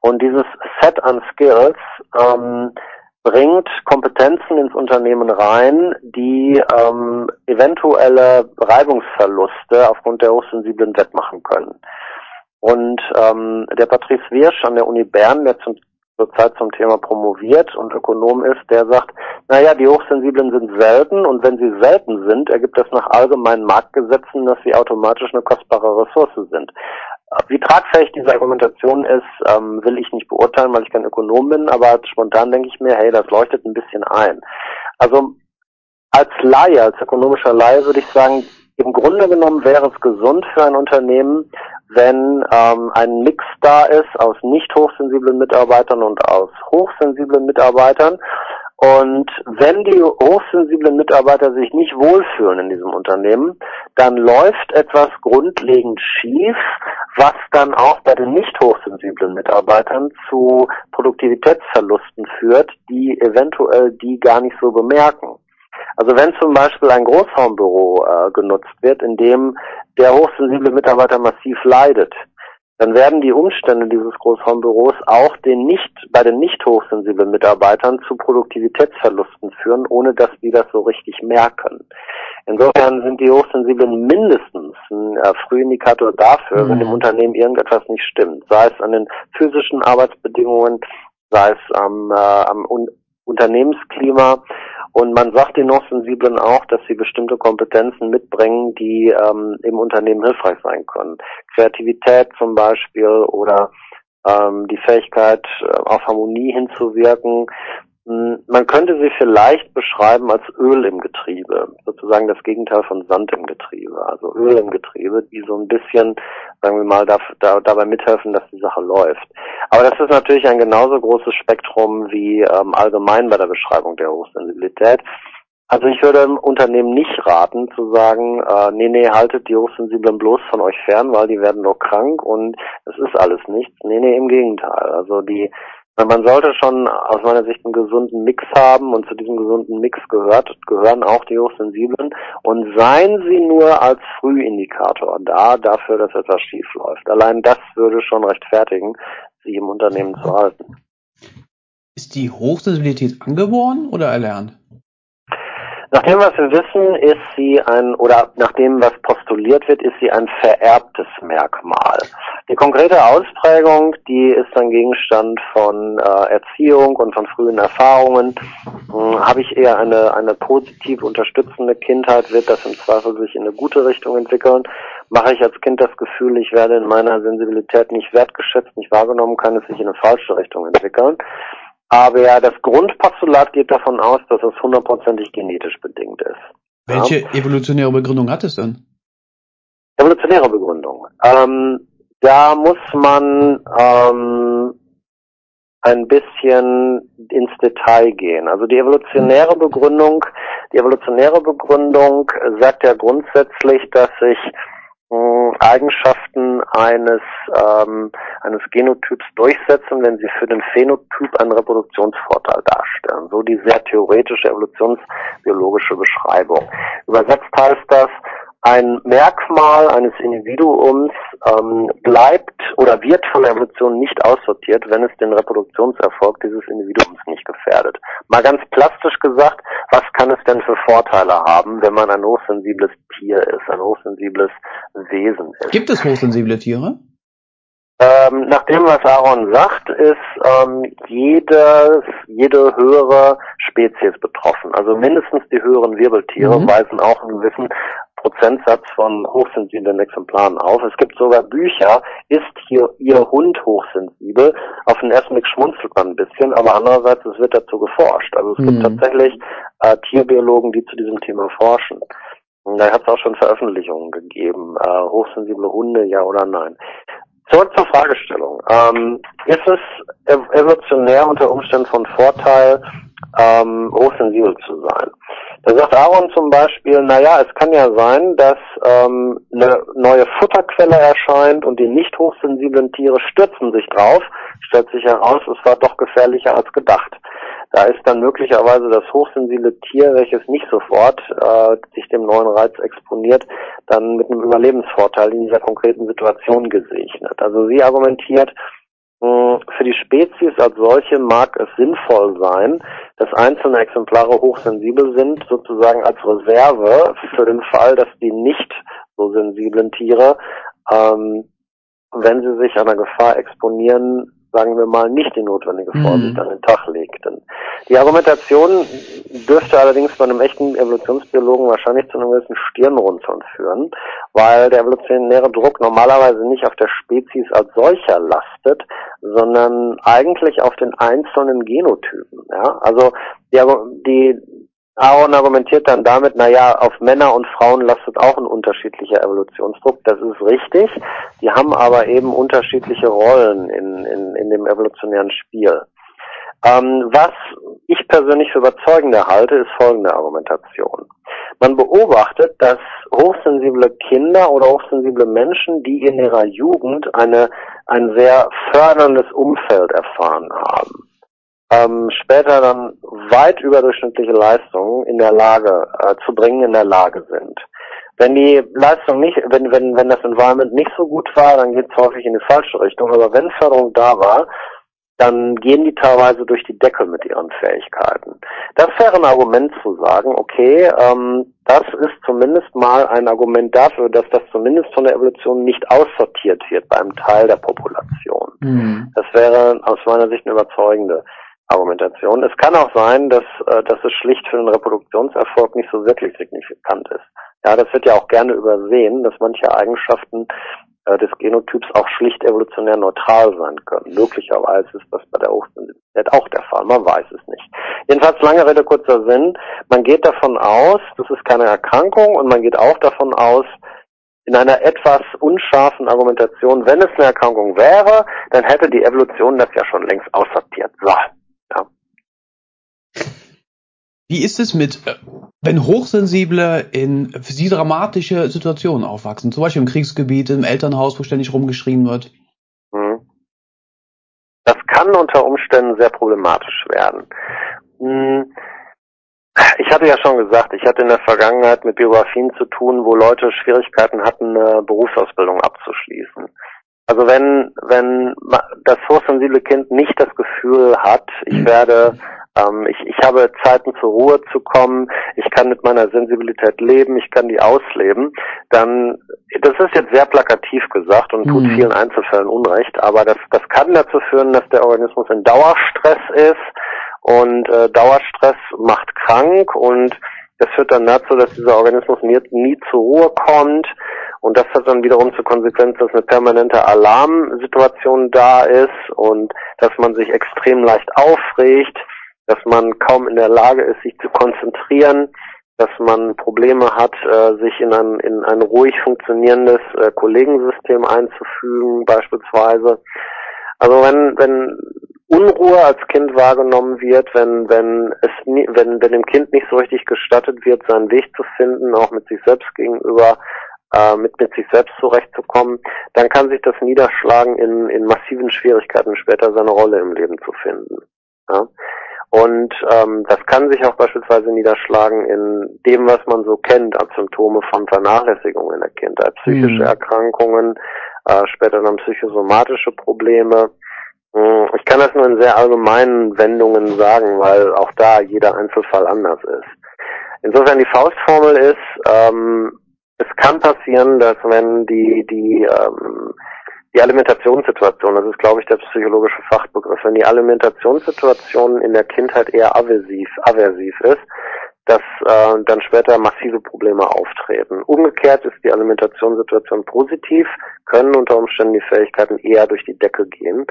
Und dieses Set an Skills ähm, bringt Kompetenzen ins Unternehmen rein, die ähm, eventuelle Reibungsverluste aufgrund der Hochsensiblen wettmachen können. Und ähm, der Patrice Wirsch an der Uni Bern, der zum, zurzeit zum Thema promoviert und Ökonom ist, der sagt, naja, die Hochsensiblen sind selten und wenn sie selten sind, ergibt das nach allgemeinen Marktgesetzen, dass sie automatisch eine kostbare Ressource sind. Wie tragfähig diese Argumentation ist, ähm, will ich nicht beurteilen, weil ich kein Ökonom bin, aber spontan denke ich mir, hey, das leuchtet ein bisschen ein. Also als Laie, als ökonomischer Laie würde ich sagen, im Grunde genommen wäre es gesund für ein Unternehmen, wenn ähm, ein Mix da ist aus nicht hochsensiblen Mitarbeitern und aus hochsensiblen Mitarbeitern und wenn die hochsensiblen Mitarbeiter sich nicht wohlfühlen in diesem Unternehmen, dann läuft etwas grundlegend schief, was dann auch bei den nicht hochsensiblen Mitarbeitern zu Produktivitätsverlusten führt, die eventuell die gar nicht so bemerken. Also wenn zum Beispiel ein Großraumbüro äh, genutzt wird, in dem der hochsensible Mitarbeiter massiv leidet, dann werden die Umstände dieses Großraumbüros auch den nicht, bei den nicht hochsensiblen Mitarbeitern zu Produktivitätsverlusten führen, ohne dass die das so richtig merken. Insofern sind die Hochsensiblen mindestens ein äh, Frühindikator dafür, mhm. wenn im Unternehmen irgendetwas nicht stimmt, sei es an den physischen Arbeitsbedingungen, sei es am, äh, am Un Unternehmensklima und man sagt den Hochsensiblen auch, dass sie bestimmte Kompetenzen mitbringen, die ähm, im Unternehmen hilfreich sein können. Kreativität zum Beispiel oder ähm, die Fähigkeit, äh, auf Harmonie hinzuwirken. Hm, man könnte sie vielleicht beschreiben als Öl im Getriebe, sozusagen das Gegenteil von Sand im Getriebe. Also Öl im Getriebe, die so ein bisschen, sagen wir mal, da, da, dabei mithelfen, dass die Sache läuft. Aber das ist natürlich ein genauso großes Spektrum wie ähm, allgemein bei der Beschreibung der Hochsensibilität. Also ich würde Unternehmen nicht raten zu sagen, äh, nee, nee, haltet die Hochsensiblen bloß von euch fern, weil die werden doch krank und es ist alles nichts. Nee, nee, im Gegenteil. Also die man sollte schon aus meiner Sicht einen gesunden Mix haben und zu diesem gesunden Mix gehört, gehören auch die Hochsensiblen und seien sie nur als Frühindikator da dafür, dass etwas schief läuft. Allein das würde schon rechtfertigen, sie im Unternehmen zu halten. Ist die Hochsensibilität angeboren oder erlernt? Nach dem, was wir wissen, ist sie ein, oder nach dem, was postuliert wird, ist sie ein vererbtes Merkmal. Die konkrete Ausprägung, die ist dann Gegenstand von äh, Erziehung und von frühen Erfahrungen. Hm, Habe ich eher eine, eine positiv unterstützende Kindheit, wird das im Zweifel sich in eine gute Richtung entwickeln. Mache ich als Kind das Gefühl, ich werde in meiner Sensibilität nicht wertgeschätzt, nicht wahrgenommen, kann es sich in eine falsche Richtung entwickeln. Aber ja, das Grundpostulat geht davon aus, dass es hundertprozentig genetisch bedingt ist. Welche ja. evolutionäre Begründung hat es denn? Evolutionäre Begründung. Ähm, da muss man ähm, ein bisschen ins Detail gehen. Also die evolutionäre Begründung, die evolutionäre Begründung sagt ja grundsätzlich, dass sich Eigenschaften eines, ähm, eines Genotyps durchsetzen, wenn sie für den Phänotyp einen Reproduktionsvorteil darstellen. So die sehr theoretische evolutionsbiologische Beschreibung. Übersetzt heißt das, ein Merkmal eines Individuums ähm, bleibt oder wird von der Evolution nicht aussortiert, wenn es den Reproduktionserfolg dieses Individuums nicht gefährdet. Mal ganz plastisch gesagt, was kann es denn für Vorteile haben, wenn man ein hochsensibles Tier ist, ein hochsensibles Wesen ist? Gibt es hochsensible Tiere? Ähm, nach dem, was Aaron sagt, ist ähm, jedes, jede höhere Spezies betroffen. Also mindestens die höheren Wirbeltiere mhm. weisen auch einen gewissen Prozentsatz von hochsensiblen Exemplaren auf. Es gibt sogar Bücher, ist hier Ihr Hund hochsensibel? Auf den ersten Blick schmunzelt man ein bisschen, aber andererseits, es wird dazu geforscht. Also es mhm. gibt tatsächlich äh, Tierbiologen, die zu diesem Thema forschen. Da hat es auch schon Veröffentlichungen gegeben. Äh, hochsensible Hunde, ja oder nein. Zurück zur Fragestellung. Ähm, ist es evolutionär unter Umständen von Vorteil, ähm, hochsensibel zu sein? Da sagt Aaron zum Beispiel, naja, es kann ja sein, dass ähm, eine neue Futterquelle erscheint und die nicht hochsensiblen Tiere stürzen sich drauf, stellt sich heraus, es war doch gefährlicher als gedacht. Da ist dann möglicherweise das hochsensible Tier, welches nicht sofort äh, sich dem neuen Reiz exponiert, dann mit einem Überlebensvorteil in dieser konkreten Situation gesegnet. Also sie argumentiert, für die Spezies als solche mag es sinnvoll sein, dass einzelne Exemplare hochsensibel sind, sozusagen als Reserve für den Fall, dass die nicht so sensiblen Tiere, ähm, wenn sie sich einer Gefahr exponieren, sagen wir mal, nicht die notwendige Vorsicht mhm. an den Tag legten. Die Argumentation dürfte allerdings bei einem echten Evolutionsbiologen wahrscheinlich zu einem gewissen Stirnrunzeln führen, weil der evolutionäre Druck normalerweise nicht auf der Spezies als solcher lastet, sondern eigentlich auf den einzelnen Genotypen. Ja? Also die, die Aaron argumentiert dann damit, naja, auf Männer und Frauen lastet auch ein unterschiedlicher Evolutionsdruck. Das ist richtig. Die haben aber eben unterschiedliche Rollen in, in, in dem evolutionären Spiel. Ähm, was ich persönlich für überzeugender halte, ist folgende Argumentation. Man beobachtet, dass hochsensible Kinder oder hochsensible Menschen, die in ihrer Jugend eine, ein sehr förderndes Umfeld erfahren haben, ähm, später dann weit überdurchschnittliche Leistungen in der Lage äh, zu bringen, in der Lage sind. Wenn die Leistung nicht, wenn, wenn, wenn das Environment nicht so gut war, dann geht es häufig in die falsche Richtung. Aber wenn Förderung da war, dann gehen die teilweise durch die Decke mit ihren Fähigkeiten. Das wäre ein Argument zu sagen, okay, ähm, das ist zumindest mal ein Argument dafür, dass das zumindest von der Evolution nicht aussortiert wird bei einem Teil der Population. Mhm. Das wäre aus meiner Sicht eine überzeugende Argumentation. Es kann auch sein, dass, äh, dass es schlicht für den Reproduktionserfolg nicht so wirklich signifikant ist. Ja, das wird ja auch gerne übersehen, dass manche Eigenschaften äh, des Genotyps auch schlicht evolutionär neutral sein können. Möglicherweise ist das bei der Hochsensibilität auch der Fall, man weiß es nicht. Jedenfalls lange Rede, kurzer Sinn, man geht davon aus, das ist keine Erkrankung und man geht auch davon aus, in einer etwas unscharfen Argumentation, wenn es eine Erkrankung wäre, dann hätte die Evolution das ja schon längst aussortiert. So, ja. Wie ist es mit, äh, wenn Hochsensible in für sie dramatische Situationen aufwachsen, zum Beispiel im Kriegsgebiet, im Elternhaus, wo ständig rumgeschrien wird? Hm. Das kann unter Umständen sehr problematisch werden. Hm. Ich hatte ja schon gesagt, ich hatte in der Vergangenheit mit Biografien zu tun, wo Leute Schwierigkeiten hatten, eine Berufsausbildung abzuschließen. Also wenn, wenn das hochsensible Kind nicht das Gefühl hat, ich werde ähm, ich, ich habe Zeiten zur Ruhe zu kommen, ich kann mit meiner Sensibilität leben, ich kann die ausleben, dann, das ist jetzt sehr plakativ gesagt und tut mhm. vielen Einzelfällen Unrecht, aber das, das kann dazu führen, dass der Organismus in Dauerstress ist und äh, Dauerstress macht krank und das führt dann dazu, dass dieser Organismus nie, nie zur Ruhe kommt und das hat dann wiederum zur Konsequenz, dass eine permanente Alarmsituation da ist und dass man sich extrem leicht aufregt dass man kaum in der Lage ist, sich zu konzentrieren, dass man Probleme hat, äh, sich in ein, in ein ruhig funktionierendes äh, Kollegensystem einzufügen, beispielsweise. Also wenn, wenn Unruhe als Kind wahrgenommen wird, wenn, wenn es nie, wenn, wenn dem Kind nicht so richtig gestattet wird, seinen Weg zu finden, auch mit sich selbst gegenüber, äh, mit, mit sich selbst zurechtzukommen, dann kann sich das niederschlagen in, in massiven Schwierigkeiten, später seine Rolle im Leben zu finden. Ja? Und ähm, das kann sich auch beispielsweise niederschlagen in dem, was man so kennt als Symptome von Vernachlässigung in der Kindheit. Psychische mhm. Erkrankungen, äh, später dann psychosomatische Probleme. Hm, ich kann das nur in sehr allgemeinen Wendungen sagen, weil auch da jeder Einzelfall anders ist. Insofern die Faustformel ist, ähm, es kann passieren, dass wenn die, die ähm, die Alimentationssituation, das ist, glaube ich, der psychologische Fachbegriff, wenn die Alimentationssituation in der Kindheit eher aversiv, aversiv ist, dass äh, dann später massive Probleme auftreten. Umgekehrt ist die Alimentationssituation positiv, können unter Umständen die Fähigkeiten eher durch die Decke gehen.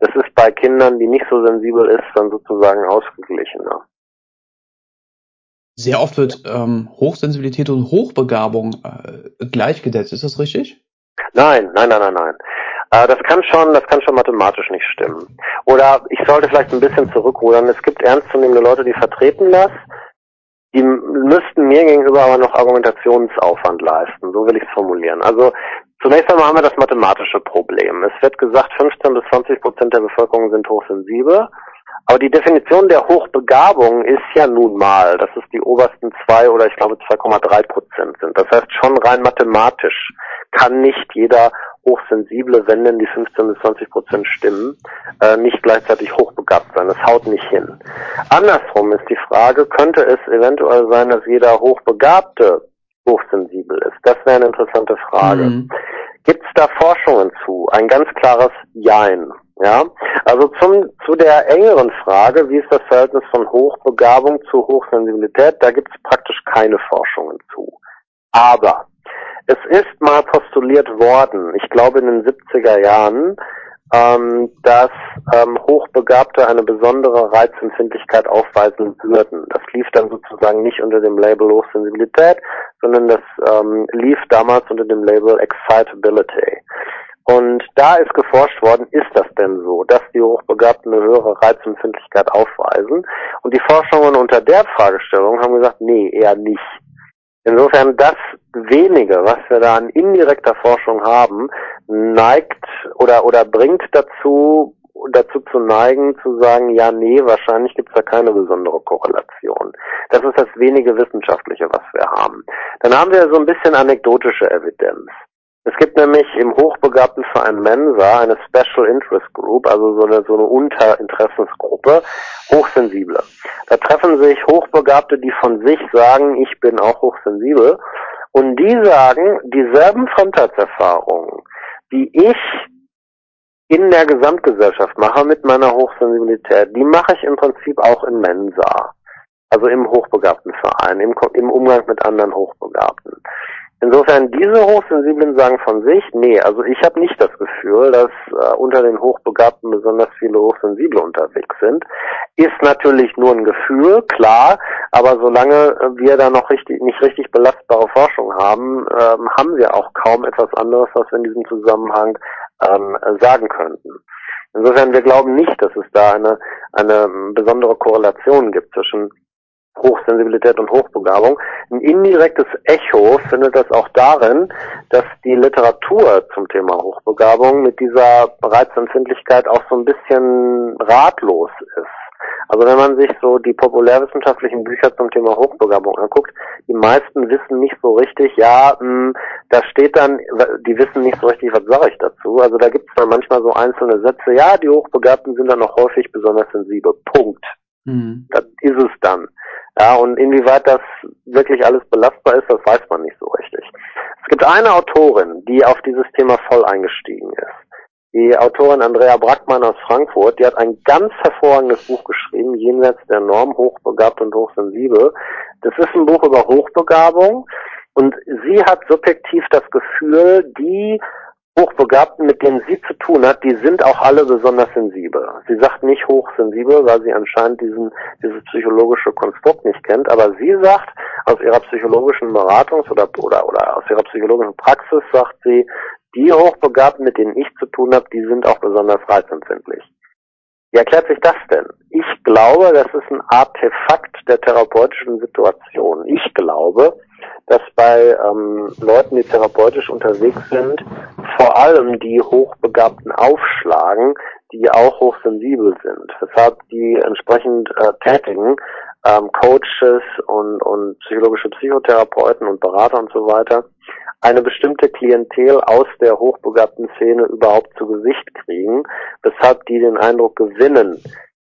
Das ist bei Kindern, die nicht so sensibel ist, dann sozusagen ausgeglichener. Sehr oft wird ähm, Hochsensibilität und Hochbegabung äh, gleichgesetzt. Ist das richtig? Nein, nein, nein, nein, nein. Äh, das kann schon, das kann schon mathematisch nicht stimmen. Oder ich sollte vielleicht ein bisschen zurückrudern. Es gibt ernstzunehmende Leute, die vertreten das. Die müssten mir gegenüber aber noch Argumentationsaufwand leisten. So will ich es formulieren. Also zunächst einmal haben wir das mathematische Problem. Es wird gesagt, 15 bis 20 Prozent der Bevölkerung sind hochsensibel. Aber die Definition der Hochbegabung ist ja nun mal, dass es die obersten zwei oder ich glaube 2,3 Prozent sind. Das heißt schon rein mathematisch kann nicht jeder Hochsensible, wenn denn die 15 bis 20 Prozent stimmen, äh, nicht gleichzeitig hochbegabt sein. Das haut nicht hin. Andersrum ist die Frage, könnte es eventuell sein, dass jeder Hochbegabte hochsensibel ist? Das wäre eine interessante Frage. Mhm. Gibt es da Forschungen zu? Ein ganz klares Jein. Ja, also zum, zu der engeren Frage, wie ist das Verhältnis von Hochbegabung zu Hochsensibilität, da gibt es praktisch keine Forschungen zu. Aber es ist mal postuliert worden, ich glaube in den 70er Jahren, ähm, dass ähm, Hochbegabte eine besondere Reizempfindlichkeit aufweisen würden. Das lief dann sozusagen nicht unter dem Label Hochsensibilität, sondern das ähm, lief damals unter dem Label Excitability. Und da ist geforscht worden, ist das denn so, dass die Hochbegabten eine höhere Reizempfindlichkeit aufweisen? Und die Forschungen unter der Fragestellung haben gesagt, nee, eher nicht. Insofern das wenige, was wir da an indirekter Forschung haben, neigt oder oder bringt dazu dazu zu neigen, zu sagen, ja, nee, wahrscheinlich gibt es da keine besondere Korrelation. Das ist das wenige Wissenschaftliche, was wir haben. Dann haben wir so ein bisschen anekdotische Evidenz. Es gibt nämlich im hochbegabten Verein Mensa eine Special Interest Group, also so eine, so eine Unterinteressensgruppe, Hochsensible. Da treffen sich Hochbegabte, die von sich sagen, ich bin auch hochsensibel. Und die sagen, dieselben Fremdheitserfahrungen, die ich in der Gesamtgesellschaft mache mit meiner Hochsensibilität, die mache ich im Prinzip auch in Mensa. Also im hochbegabten Verein, im, im Umgang mit anderen Hochbegabten. Insofern, diese Hochsensiblen sagen von sich, nee, also ich habe nicht das Gefühl, dass äh, unter den Hochbegabten besonders viele Hochsensible unterwegs sind. Ist natürlich nur ein Gefühl, klar, aber solange wir da noch richtig, nicht richtig belastbare Forschung haben, ähm, haben wir auch kaum etwas anderes, was wir in diesem Zusammenhang ähm, sagen könnten. Insofern, wir glauben nicht, dass es da eine, eine besondere Korrelation gibt zwischen Hochsensibilität und Hochbegabung. Ein indirektes Echo findet das auch darin, dass die Literatur zum Thema Hochbegabung mit dieser Reizempfindlichkeit auch so ein bisschen ratlos ist. Also wenn man sich so die populärwissenschaftlichen Bücher zum Thema Hochbegabung anguckt, die meisten wissen nicht so richtig, ja, mh, hm, da steht dann, die wissen nicht so richtig, was sage ich dazu. Also da gibt es dann manchmal so einzelne Sätze, ja, die Hochbegabten sind dann auch häufig besonders sensibel. Punkt. Mhm. Das ist es dann. Ja, und inwieweit das wirklich alles belastbar ist, das weiß man nicht so richtig. Es gibt eine Autorin, die auf dieses Thema voll eingestiegen ist. Die Autorin Andrea Brackmann aus Frankfurt, die hat ein ganz hervorragendes Buch geschrieben, Jenseits der Norm, hochbegabt und hochsensibel. Das ist ein Buch über Hochbegabung und sie hat subjektiv das Gefühl, die Hochbegabten, mit denen sie zu tun hat, die sind auch alle besonders sensibel. Sie sagt nicht hochsensibel, weil sie anscheinend diesen, dieses psychologische Konstrukt nicht kennt, aber sie sagt, aus ihrer psychologischen Beratungs- oder, oder, oder aus ihrer psychologischen Praxis sagt sie, die Hochbegabten, mit denen ich zu tun habe, die sind auch besonders reizempfindlich. Wie erklärt sich das denn? Ich glaube, das ist ein Artefakt der therapeutischen Situation. Ich glaube, dass bei ähm, Leuten, die therapeutisch unterwegs sind, vor allem die Hochbegabten aufschlagen, die auch hochsensibel sind. Weshalb die entsprechend äh, tätigen, ähm, Coaches und, und psychologische Psychotherapeuten und Berater und so weiter, eine bestimmte Klientel aus der hochbegabten Szene überhaupt zu Gesicht kriegen, weshalb die den Eindruck gewinnen,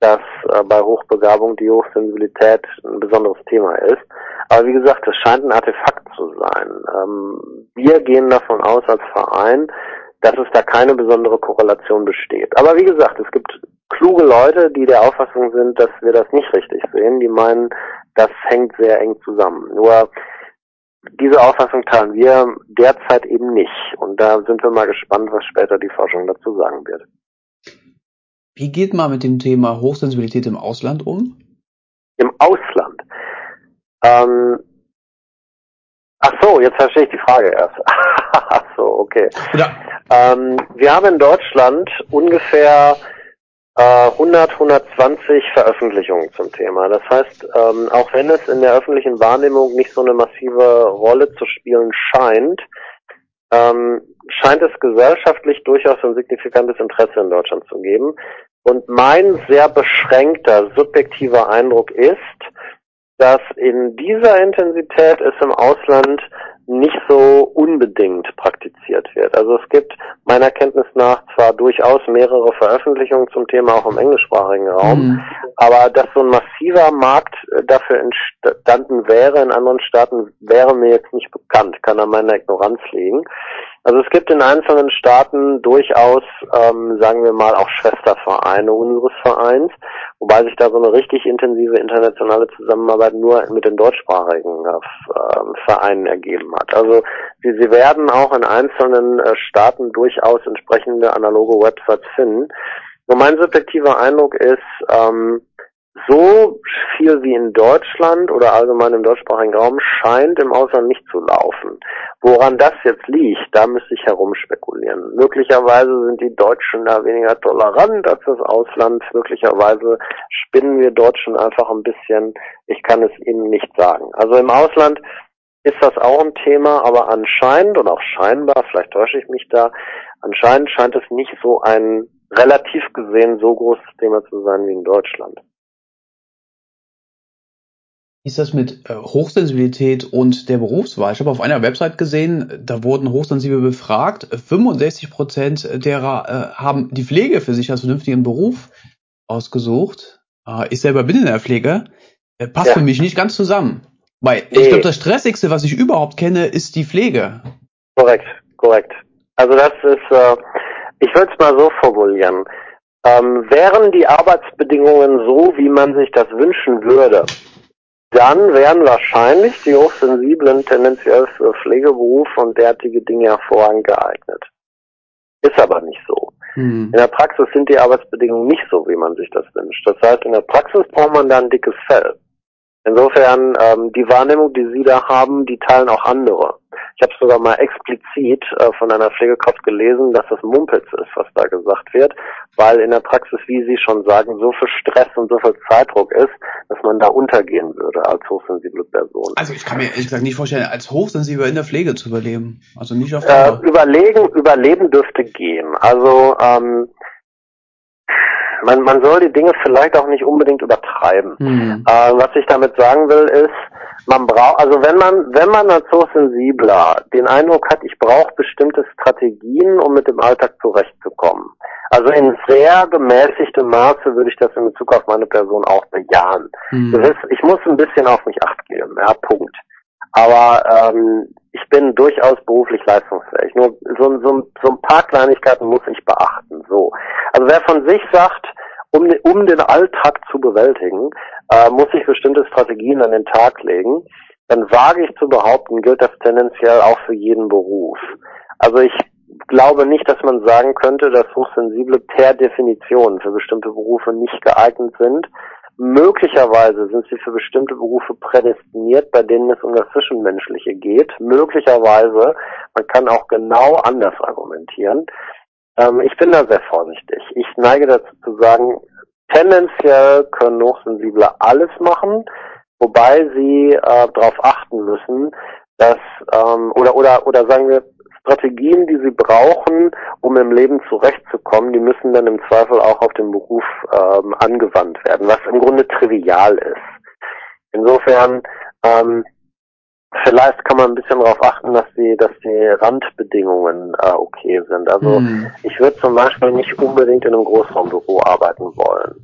dass äh, bei Hochbegabung die Hochsensibilität ein besonderes Thema ist. Aber wie gesagt, es scheint ein Artefakt zu sein. Ähm, wir gehen davon aus als Verein, dass es da keine besondere Korrelation besteht. Aber wie gesagt, es gibt kluge Leute, die der Auffassung sind, dass wir das nicht richtig sehen. Die meinen, das hängt sehr eng zusammen. Nur diese Auffassung teilen wir derzeit eben nicht. Und da sind wir mal gespannt, was später die Forschung dazu sagen wird. Wie geht man mit dem Thema Hochsensibilität im Ausland um? Im Ausland? Ähm, ach so, jetzt verstehe ich die Frage erst. ach so, okay. Ja. Ähm, wir haben in Deutschland ungefähr äh, 100, 120 Veröffentlichungen zum Thema. Das heißt, ähm, auch wenn es in der öffentlichen Wahrnehmung nicht so eine massive Rolle zu spielen scheint, ähm, scheint es gesellschaftlich durchaus ein signifikantes Interesse in Deutschland zu geben. Und mein sehr beschränkter, subjektiver Eindruck ist, dass in dieser Intensität es im Ausland nicht so unbedingt praktiziert wird. Also es gibt meiner Kenntnis nach zwar durchaus mehrere Veröffentlichungen zum Thema auch im englischsprachigen Raum, mhm. aber dass so ein massiver Markt äh, dafür entstanden wäre in anderen Staaten, wäre mir jetzt nicht bekannt, kann an meiner Ignoranz liegen. Also es gibt in einzelnen Staaten durchaus, ähm, sagen wir mal, auch Schwestervereine unseres Vereins, wobei sich da so eine richtig intensive internationale Zusammenarbeit nur mit den deutschsprachigen äh, Vereinen ergeben hat. Also sie, sie werden auch in einzelnen äh, Staaten durchaus entsprechende analoge Websites finden. Nur mein subjektiver Eindruck ist, ähm, so viel wie in Deutschland oder allgemein im deutschsprachigen Raum scheint im Ausland nicht zu laufen. Woran das jetzt liegt, da müsste ich herumspekulieren. Möglicherweise sind die Deutschen da weniger tolerant als das Ausland. Möglicherweise spinnen wir Deutschen einfach ein bisschen. Ich kann es Ihnen nicht sagen. Also im Ausland ist das auch ein Thema, aber anscheinend und auch scheinbar, vielleicht täusche ich mich da, anscheinend scheint es nicht so ein relativ gesehen so großes Thema zu sein wie in Deutschland. Wie ist das mit äh, Hochsensibilität und der Berufswahl? Ich habe auf einer Website gesehen, da wurden Hochsensible befragt. 65 Prozent derer äh, haben die Pflege für sich als vernünftigen Beruf ausgesucht. Äh, ich selber bin in der Pflege. Äh, passt ja. für mich nicht ganz zusammen. Weil nee. ich glaube, das Stressigste, was ich überhaupt kenne, ist die Pflege. Korrekt, korrekt. Also das ist, äh, ich würde es mal so formulieren. Ähm, wären die Arbeitsbedingungen so, wie man sich das wünschen würde, dann wären wahrscheinlich die Hochsensiblen tendenziell für Pflegeberufe und derartige Dinge hervorragend geeignet. Ist aber nicht so. Mhm. In der Praxis sind die Arbeitsbedingungen nicht so, wie man sich das wünscht. Das heißt, in der Praxis braucht man da ein dickes Fell. Insofern, ähm, die Wahrnehmung, die Sie da haben, die teilen auch andere. Ich habe sogar mal explizit äh, von einer Pflegekraft gelesen, dass das Mumpitz ist, was da gesagt wird, weil in der Praxis, wie Sie schon sagen, so viel Stress und so viel Zeitdruck ist, dass man da untergehen würde als hochsensible Person. Also ich kann mir ehrlich gesagt nicht vorstellen, als hochsensibler in der Pflege zu überleben. Also nicht auf äh, Überlegen, Überleben dürfte gehen. Also ähm, man, man soll die Dinge vielleicht auch nicht unbedingt übertreiben. Mhm. Äh, was ich damit sagen will, ist, man braucht, also wenn man, wenn man als so sensibler den Eindruck hat, ich brauche bestimmte Strategien, um mit dem Alltag zurechtzukommen. Also in sehr gemäßigtem Maße würde ich das in Bezug auf meine Person auch bejahen. Mhm. Das ist, ich muss ein bisschen auf mich acht geben, ja, Punkt. Aber ähm, ich bin durchaus beruflich leistungsfähig. Nur so, so, so ein paar Kleinigkeiten muss ich beachten. So. Also wer von sich sagt, um, um den Alltag zu bewältigen, äh, muss ich bestimmte Strategien an den Tag legen, dann wage ich zu behaupten, gilt das tendenziell auch für jeden Beruf. Also ich glaube nicht, dass man sagen könnte, dass Hochsensible per Definition für bestimmte Berufe nicht geeignet sind. Möglicherweise sind sie für bestimmte Berufe prädestiniert, bei denen es um das Zwischenmenschliche geht. Möglicherweise, man kann auch genau anders argumentieren. Ähm, ich bin da sehr vorsichtig. Ich neige dazu zu sagen, tendenziell können Hochsensible alles machen, wobei sie äh, darauf achten müssen, dass ähm, oder oder oder sagen wir Strategien, die sie brauchen, um im Leben zurechtzukommen, die müssen dann im Zweifel auch auf den Beruf ähm, angewandt werden, was im Grunde trivial ist. Insofern ähm, Vielleicht kann man ein bisschen darauf achten, dass die, dass die Randbedingungen äh, okay sind. Also hm. ich würde zum Beispiel nicht unbedingt in einem Großraumbüro arbeiten wollen.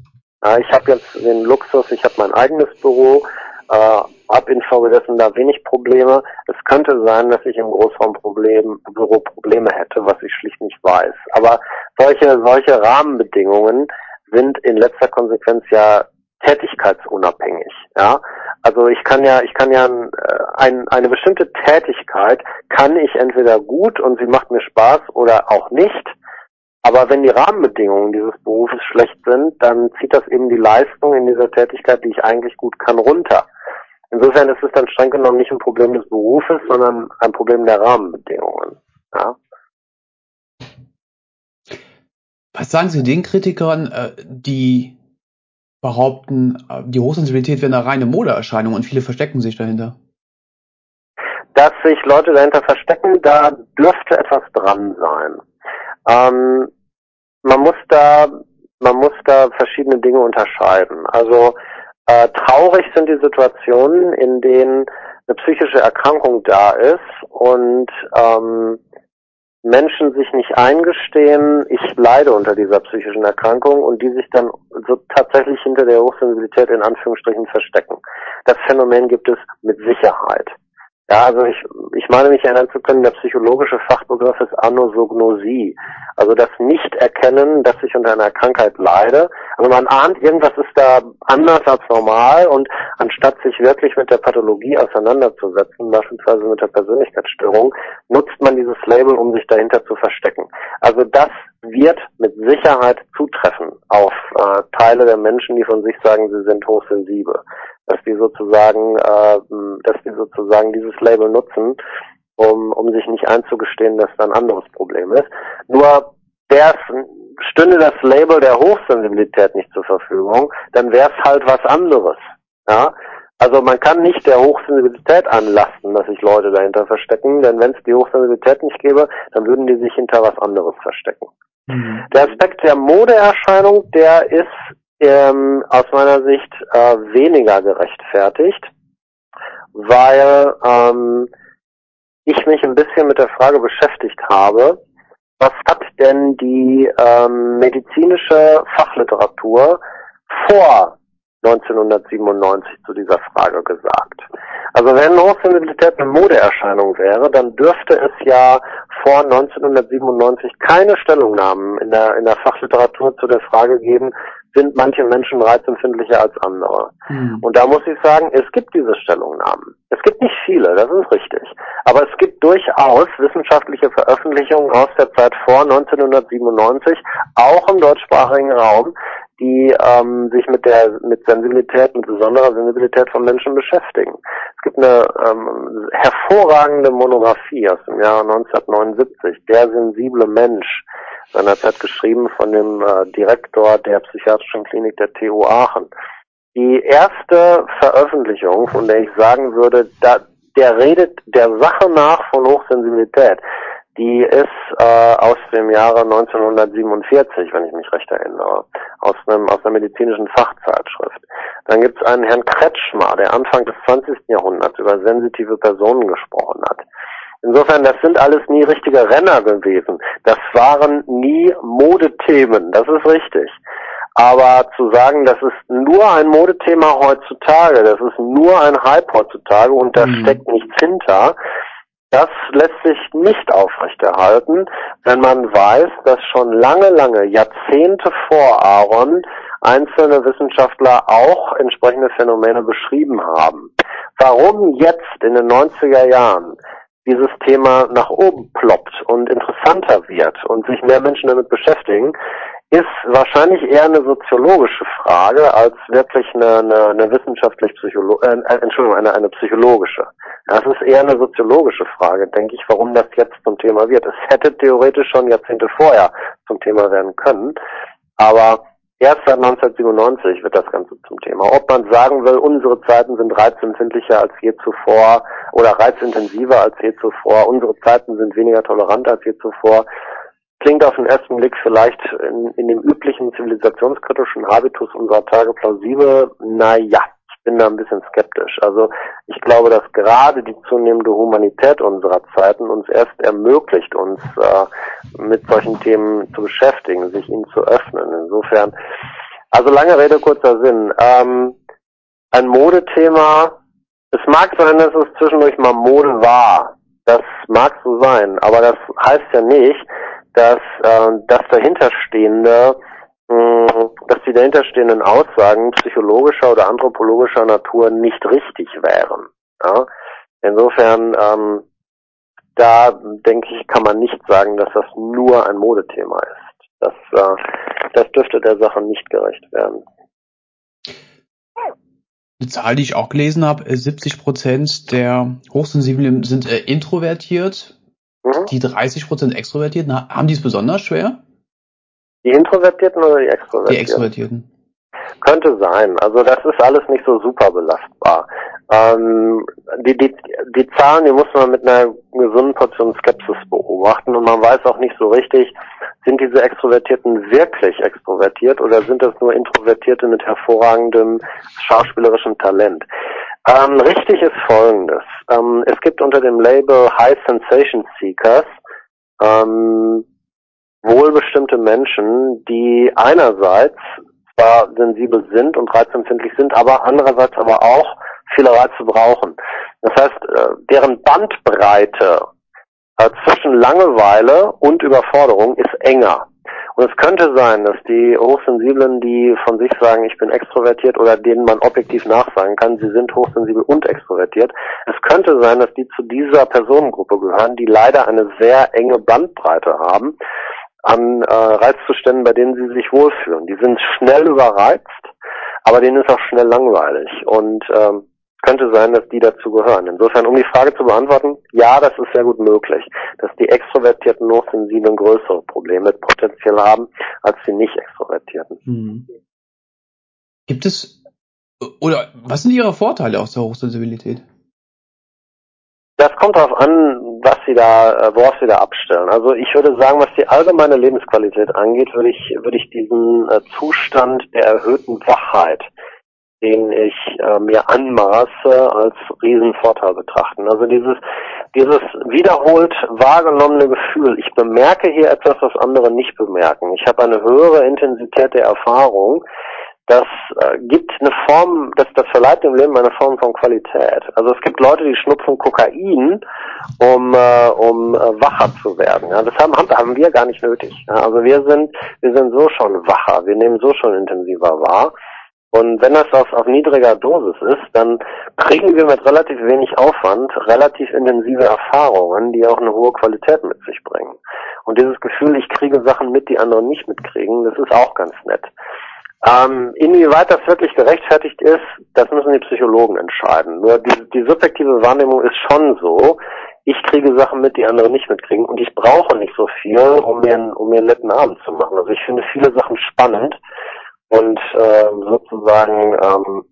Äh, ich habe jetzt den Luxus, ich habe mein eigenes Büro, äh, habe infolgedessen da wenig Probleme. Es könnte sein, dass ich im Großraumbüro Probleme hätte, was ich schlicht nicht weiß. Aber solche, solche Rahmenbedingungen sind in letzter Konsequenz ja tätigkeitsunabhängig. Ja, also ich kann ja, ich kann ja äh, ein, eine bestimmte Tätigkeit kann ich entweder gut und sie macht mir Spaß oder auch nicht. Aber wenn die Rahmenbedingungen dieses Berufes schlecht sind, dann zieht das eben die Leistung in dieser Tätigkeit, die ich eigentlich gut kann, runter. Insofern ist es dann streng genommen nicht ein Problem des Berufes, sondern ein Problem der Rahmenbedingungen. Ja. Was sagen Sie den Kritikern, äh, die behaupten, die Hochsensibilität wäre eine reine Modeerscheinung und viele verstecken sich dahinter. Dass sich Leute dahinter verstecken, da dürfte etwas dran sein. Ähm, man muss da, man muss da verschiedene Dinge unterscheiden. Also äh, traurig sind die Situationen, in denen eine psychische Erkrankung da ist und ähm, Menschen sich nicht eingestehen, ich leide unter dieser psychischen Erkrankung und die sich dann so tatsächlich hinter der Hochsensibilität in Anführungsstrichen verstecken. Das Phänomen gibt es mit Sicherheit. Ja, also ich, ich meine mich erinnern zu können, der psychologische Fachbegriff ist Anosognosie. Also das Nicht-Erkennen, dass ich unter einer Krankheit leide. Also man ahnt, irgendwas ist da anders als normal und anstatt sich wirklich mit der Pathologie auseinanderzusetzen, beispielsweise mit der Persönlichkeitsstörung, nutzt man dieses Label, um sich dahinter zu verstecken. Also das wird mit Sicherheit zutreffen auf äh, Teile der Menschen, die von sich sagen, sie sind hochsensibel dass die sozusagen, äh, dass die sozusagen dieses Label nutzen, um, um sich nicht einzugestehen, dass da ein anderes Problem ist. Nur wäre stünde das Label der Hochsensibilität nicht zur Verfügung, dann wäre es halt was anderes. Ja? Also man kann nicht der Hochsensibilität anlasten, dass sich Leute dahinter verstecken, denn wenn es die Hochsensibilität nicht gäbe, dann würden die sich hinter was anderes verstecken. Mhm. Der Aspekt der Modeerscheinung, der ist ähm, aus meiner Sicht äh, weniger gerechtfertigt, weil ähm, ich mich ein bisschen mit der Frage beschäftigt habe, was hat denn die ähm, medizinische Fachliteratur vor 1997 zu dieser Frage gesagt. Also wenn Hochsensibilität eine Modeerscheinung wäre, dann dürfte es ja vor 1997 keine Stellungnahmen in der, in der Fachliteratur zu der Frage geben, sind manche Menschen reizempfindlicher als andere. Mhm. Und da muss ich sagen, es gibt diese Stellungnahmen. Es gibt nicht viele, das ist richtig. Aber es gibt durchaus wissenschaftliche Veröffentlichungen aus der Zeit vor 1997, auch im deutschsprachigen Raum, die ähm, sich mit der mit Sensibilität, mit besonderer Sensibilität von Menschen beschäftigen. Es gibt eine ähm, hervorragende Monographie aus dem Jahre 1979, Der sensible Mensch, seinerzeit geschrieben von dem äh, Direktor der psychiatrischen Klinik der TU Aachen. Die erste Veröffentlichung, von der ich sagen würde, da, der redet der Sache nach von Hochsensibilität, die ist äh, aus dem Jahre 1947, wenn ich mich recht erinnere, aus einem aus einer medizinischen Fachzeitschrift. Dann gibt es einen Herrn Kretschmer, der Anfang des 20. Jahrhunderts über sensitive Personen gesprochen hat. Insofern, das sind alles nie richtige Renner gewesen. Das waren nie Modethemen, das ist richtig. Aber zu sagen, das ist nur ein Modethema heutzutage, das ist nur ein Hype heutzutage und da mhm. steckt nichts hinter, das lässt sich nicht aufrechterhalten, wenn man weiß, dass schon lange, lange, Jahrzehnte vor Aaron einzelne Wissenschaftler auch entsprechende Phänomene beschrieben haben. Warum jetzt in den 90er Jahren dieses Thema nach oben ploppt und interessanter wird und sich mehr Menschen damit beschäftigen, ist wahrscheinlich eher eine soziologische Frage als wirklich eine, eine, eine wissenschaftlich psycholo äh, äh, Entschuldigung, eine, eine psychologische. Das ist eher eine soziologische Frage, denke ich, warum das jetzt zum Thema wird. Es hätte theoretisch schon Jahrzehnte vorher zum Thema werden können, aber erst seit 1997 wird das Ganze zum Thema. Ob man sagen will, unsere Zeiten sind reizempfindlicher als je zuvor oder reizintensiver als je zuvor, unsere Zeiten sind weniger tolerant als je zuvor, klingt auf den ersten Blick vielleicht in, in dem üblichen zivilisationskritischen Habitus unserer Tage plausibel. Naja, bin da ein bisschen skeptisch. Also ich glaube, dass gerade die zunehmende Humanität unserer Zeiten uns erst ermöglicht, uns äh, mit solchen Themen zu beschäftigen, sich ihnen zu öffnen. Insofern, also lange Rede, kurzer Sinn. Ähm, ein Modethema, es mag sein, dass es zwischendurch mal Mode war. Das mag so sein, aber das heißt ja nicht, dass äh, das dahinterstehende, dass die dahinterstehenden Aussagen psychologischer oder anthropologischer Natur nicht richtig wären. Ja? Insofern, ähm, da denke ich, kann man nicht sagen, dass das nur ein Modethema ist. Das, äh, das dürfte der Sache nicht gerecht werden. Eine Zahl, die ich auch gelesen habe, 70 Prozent der Hochsensiblen sind äh, introvertiert, Mhm. Die 30 Prozent Extrovertierten, haben die es besonders schwer? Die Introvertierten oder die Extrovertierten? Die Extrovertierten. Könnte sein. Also das ist alles nicht so super belastbar. Ähm, die, die, die Zahlen, die muss man mit einer gesunden Portion Skepsis beobachten und man weiß auch nicht so richtig, sind diese Extrovertierten wirklich extrovertiert oder sind das nur Introvertierte mit hervorragendem schauspielerischem Talent? Ähm, richtig ist folgendes. Ähm, es gibt unter dem Label High Sensation Seekers ähm, wohl bestimmte Menschen, die einerseits zwar sensibel sind und reizempfindlich sind, aber andererseits aber auch viele Reize brauchen. Das heißt, äh, deren Bandbreite äh, zwischen Langeweile und Überforderung ist enger. Und es könnte sein, dass die Hochsensiblen, die von sich sagen, ich bin extrovertiert oder denen man objektiv nachsagen kann, sie sind hochsensibel und extrovertiert, es könnte sein, dass die zu dieser Personengruppe gehören, die leider eine sehr enge Bandbreite haben an äh, Reizzuständen, bei denen sie sich wohlfühlen. Die sind schnell überreizt, aber denen ist auch schnell langweilig. Und ähm, könnte sein, dass die dazu gehören. Insofern, um die Frage zu beantworten, ja, das ist sehr gut möglich, dass die extrovertierten Hochsensiblen größere Probleme potenziell haben als die nicht extrovertierten. Mhm. Gibt es Oder was sind Ihre Vorteile aus der Hochsensibilität? Das kommt darauf an, was Sie da, äh, worauf Sie da abstellen. Also ich würde sagen, was die allgemeine Lebensqualität angeht, würde ich, würde ich diesen äh, Zustand der erhöhten Wachheit, den ich äh, mir anmaße, als Riesenvorteil betrachten. Also dieses, dieses wiederholt wahrgenommene Gefühl, ich bemerke hier etwas, was andere nicht bemerken. Ich habe eine höhere Intensität der Erfahrung, das äh, gibt eine Form, das, das verleiht dem Leben eine Form von Qualität. Also es gibt Leute, die schnupfen Kokain, um, äh, um äh, wacher zu werden. Ja, das haben, haben wir gar nicht nötig. Ja, also wir sind, wir sind so schon wacher, wir nehmen so schon intensiver wahr. Und wenn das auf, auf niedriger Dosis ist, dann kriegen wir mit relativ wenig Aufwand relativ intensive Erfahrungen, die auch eine hohe Qualität mit sich bringen. Und dieses Gefühl, ich kriege Sachen mit, die andere nicht mitkriegen, das ist auch ganz nett. Ähm, inwieweit das wirklich gerechtfertigt ist, das müssen die Psychologen entscheiden. Nur die, die subjektive Wahrnehmung ist schon so, ich kriege Sachen mit, die andere nicht mitkriegen und ich brauche nicht so viel, um mir, einen, um mir einen netten Abend zu machen. Also ich finde viele Sachen spannend und äh, sozusagen ähm,